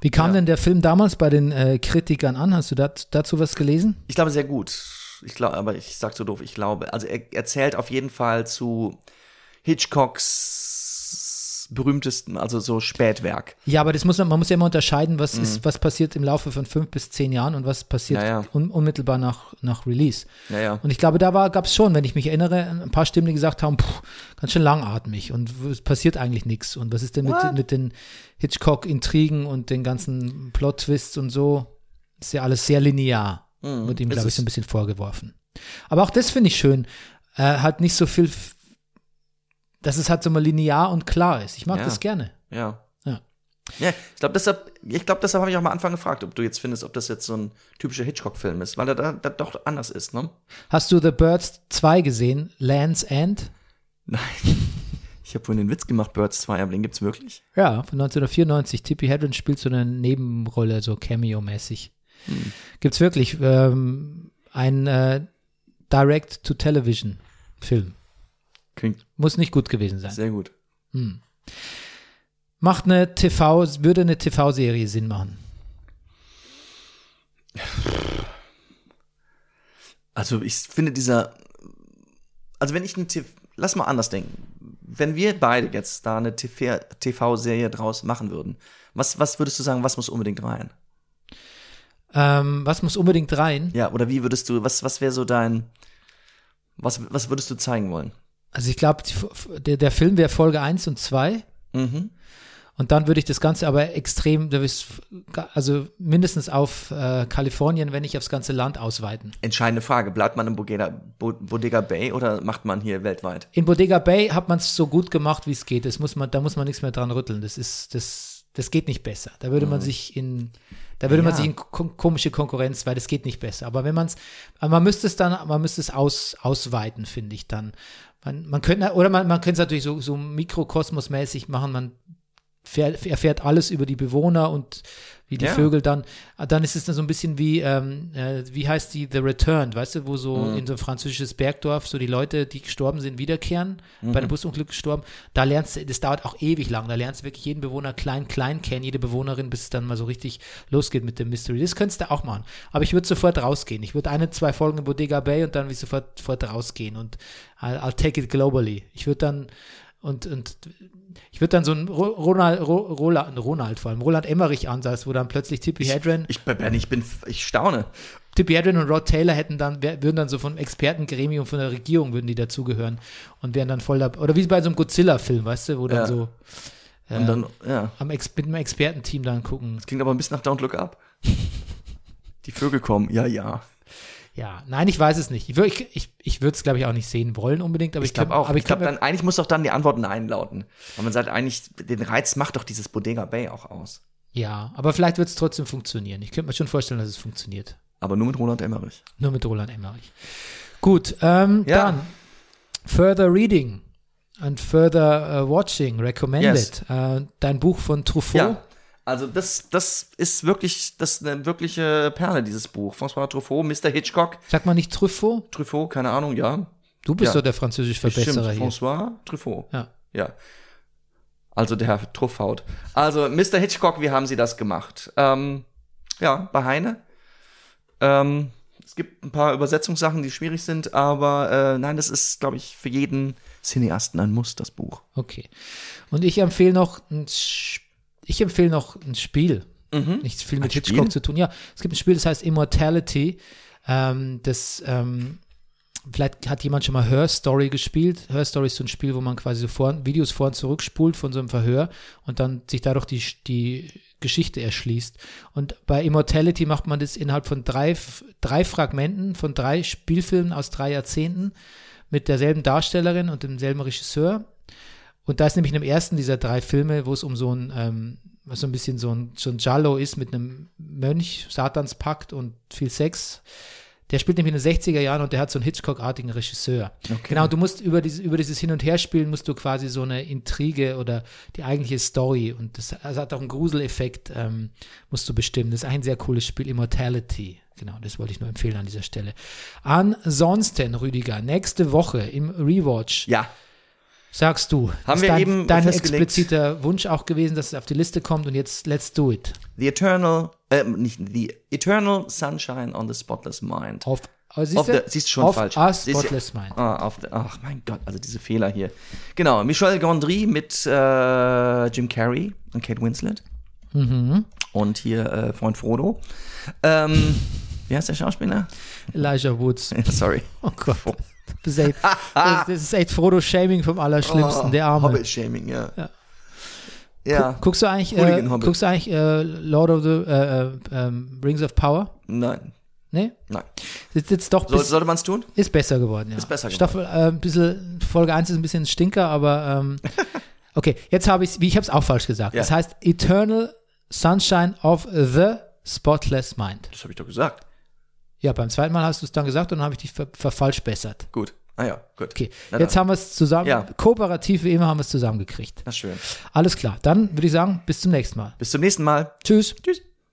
Wie kam Ja. denn der Film damals bei den äh, Kritikern an? Hast du dat, dazu was gelesen? Ich glaube sehr gut. Ich glaube, aber ich sag so doof, ich glaube. Also er erzählt auf jeden Fall zu Hitchcocks berühmtesten, also so Spätwerk. Ja, aber das muss man, man muss ja immer unterscheiden, was ist, was passiert im Laufe von fünf bis zehn Jahren und was passiert Mhm. Ja, ja. Un, unmittelbar nach, nach Release. Ja, ja. Und ich glaube, da gab es schon, wenn ich mich erinnere, ein paar Stimmen, die gesagt haben, puh, ganz schön langatmig und es passiert eigentlich nichts. Und was ist denn mit, What? mit den Hitchcock-Intrigen und den ganzen Plot-Twists und so? Ist ja alles sehr linear. Wird ihm, glaube ich, so ein bisschen vorgeworfen. Aber auch das finde ich schön. Äh, hat nicht so viel, dass es halt so mal linear und klar ist. Ich mag Ja. das gerne. Ja. Ja. Ja, ich glaube, deshalb, ich glaube, deshalb habe ich auch am Anfang gefragt, ob du jetzt findest, ob das jetzt so ein typischer Hitchcock-Film ist, weil er da, da doch anders ist, ne? Hast du The Birds 2 gesehen? Land's End? Nein. Ich habe vorhin den Witz gemacht, Birds 2, aber den gibt's wirklich. Ja, von 1994. Tippi Hedren spielt so eine Nebenrolle, so Cameo-mäßig. Gibt's wirklich ähm, ein äh, Direct-to-Television-Film. Klingt Muss nicht gut gewesen sein. sehr gut. Macht eine TV, würde eine TV-Serie Sinn machen. Also ich finde dieser, also wenn ich eine TV, lass mal anders denken. Wenn wir beide jetzt da eine TV-Serie draus machen würden, was, was würdest du sagen, was muss unbedingt rein? Ähm, was muss unbedingt rein? Ja, oder wie würdest du, was, was wäre so dein, was, was würdest du zeigen wollen? Also ich glaube, der, der Film wäre Folge 1 und 2. Mhm. Und dann würde ich das Ganze aber extrem, also mindestens auf äh, Kalifornien, wenn nicht aufs ganze Land ausweiten. Entscheidende Frage, bleibt man in Bodega, Bo- Bodega Bay oder macht man hier weltweit? In Bodega Bay hat man es so gut gemacht, wie es geht. Das muss man, da muss man nichts mehr dran rütteln. Das ist, das, das geht nicht besser. Da würde man sich in, da würde man Ja. sich in ko komische Konkurrenz, weil das geht nicht besser. Aber wenn man es, man müsste es dann, man müsste es aus, ausweiten, finde ich dann. Man, man könnte, oder man, man könnte es natürlich so, so mikrokosmosmäßig machen. Man fährt, erfährt alles über die Bewohner und wie die Ja. Vögel dann, ah, dann ist es dann so ein bisschen wie, ähm, äh, wie heißt die, The Returned, weißt du, wo so Mhm. in so ein französisches Bergdorf so die Leute, die gestorben sind, wiederkehren, bei Mhm. einem Busunglück gestorben, da lernst du, das dauert auch ewig lang, da lernst du wirklich jeden Bewohner klein, klein kennen, jede Bewohnerin, bis es dann mal so richtig losgeht mit dem Mystery. Das könntest du auch machen. Aber ich würde sofort rausgehen. Ich würde eine, zwei Folgen in Bodega Bay und dann wie sofort, sofort rausgehen und I'll, I'll take it globally. Ich würde dann und, und ich würde dann so einen Ro- Ronald, Ro, Roland, Ronald vor allem, Roland Emmerich Ansatz, wo dann plötzlich Tippi Hedren, Ich, Ben, ich bin, ich staune. Tippi Hedren und Rod Taylor hätten dann, würden dann so vom Expertengremium von der Regierung würden die dazugehören und wären dann voll da, oder wie bei so einem Godzilla-Film, weißt du, wo dann Ja. so Und dann, ja. am Ex mit einem Expertenteam dann gucken. Das klingt aber ein bisschen nach Don't Look Up. Die Vögel kommen, ja, ja. Ja, nein, ich weiß es nicht. Ich, ich, ich, ich würde es, glaube ich, auch nicht sehen wollen unbedingt, aber ich, Ich glaube glaub- auch. Aber ich glaube, glaub, dann eigentlich muss doch dann die Antwort Nein lauten. Weil man sagt eigentlich, den Reiz macht doch dieses Bodega Bay auch aus. ja, aber vielleicht wird es trotzdem funktionieren. Ich könnte mir schon vorstellen, dass es funktioniert. Aber nur mit Roland Emmerich. Nur mit Roland Emmerich. Gut, ähm, Ja. dann Further Reading and Further uh, Watching Recommended. Yes. Äh, dein Buch von Truffaut. Ja. Also das, das ist wirklich, das ist eine wirkliche Perle, dieses Buch. François Truffaut, Mr. Hitchcock. Sagt man nicht Truffaut? Truffaut, keine Ahnung, ja. Du bist Ja. doch der französisch Stimmt, Verbesserer hier. François Truffaut. Ja. Ja. Also der Herr Truffaut. Also Mr. Hitchcock, wie haben Sie das gemacht? Ähm, ja, bei Heine. Ähm, es gibt ein paar Übersetzungssachen, die schwierig sind, aber äh, nein, das ist, glaube ich, für jeden Cineasten ein Muss, das Buch. Okay. Und ich empfehle noch ein, ich empfehle noch ein Spiel. Nicht viel mit Mhm. Ein Hitchcock Spiel? zu tun. Ja, es gibt ein Spiel, das heißt Immortality. Ähm, das, ähm, vielleicht hat jemand schon mal Her Story gespielt. Her Story ist so ein Spiel, wo man quasi so vor, Videos vor und zurück spult von so einem Verhör und dann sich dadurch die, die Geschichte erschließt. Und bei Immortality macht man das innerhalb von drei, drei Fragmenten von drei Spielfilmen aus drei Jahrzehnten mit derselben Darstellerin und demselben Regisseur. Und da ist nämlich in dem ersten dieser drei Filme, wo es um so ein, ähm, was so ein bisschen so ein, so ein Giallo ist mit einem Mönch, Satanspakt und viel Sex. Der spielt nämlich in den 60er Jahren und der hat so einen Hitchcock-artigen Regisseur. Genau, du musst über dieses, über dieses Hin- und Herspielen musst du quasi so eine Intrige oder die eigentliche Story und das, das hat auch einen Gruseleffekt, ähm, musst du bestimmen. Das ist ein sehr cooles Spiel, Immortality. Genau, das wollte ich nur empfehlen an dieser Stelle. Ansonsten, Rüdiger, nächste Woche im Rewatch Ja, sagst du, Haben ist wir dein, eben dein expliziter Wunsch auch gewesen, dass es auf die Liste kommt und jetzt let's do it. The Eternal, äh, nicht The Eternal Sunshine on the Spotless Mind. Auf, aber siehst Auf du, der, siehst schon auf falsch. A Siehst Spotless Mind. Ah, auf der, ach mein Gott, also diese Fehler hier. Genau, Michel Gondry mit äh, Jim Carrey und Kate Winslet. Mhm. Und hier äh, Freund Frodo. Ähm, wie heißt der Schauspieler? Elijah Woods. Sorry. Oh Gott. Das ist echt, das, das ist echt Frodo-Shaming vom Allerschlimmsten, der Arme. Oh, Hobbit-Shaming, ja. Ja. Ja. Guckst du eigentlich, äh, guckst du eigentlich äh, Lord of the äh, äh, ähm, Rings of Power? Nein. Nee? Nein. Ist jetzt doch bis, sollte man es tun? ist besser geworden, ja. Ist besser geworden. Staffel, äh, ein bisschen, Folge 1 ist ein bisschen ein Stinker, aber ähm, okay, jetzt habe ich es, wie ich habe es auch falsch gesagt. Ja. Das heißt Eternal Sunshine of the Spotless Mind. Das habe ich doch gesagt. Ja, beim zweiten Mal hast du es dann gesagt und dann habe ich dich ver verfalschbessert. Gut. Ah ja, gut. Okay, Na jetzt dann. haben wir es zusammen, Ja. kooperativ wie immer haben wir es zusammengekriegt. Na schön. Alles klar, dann würde ich sagen, bis zum nächsten Mal. Bis zum nächsten Mal. Tschüss. Tschüss.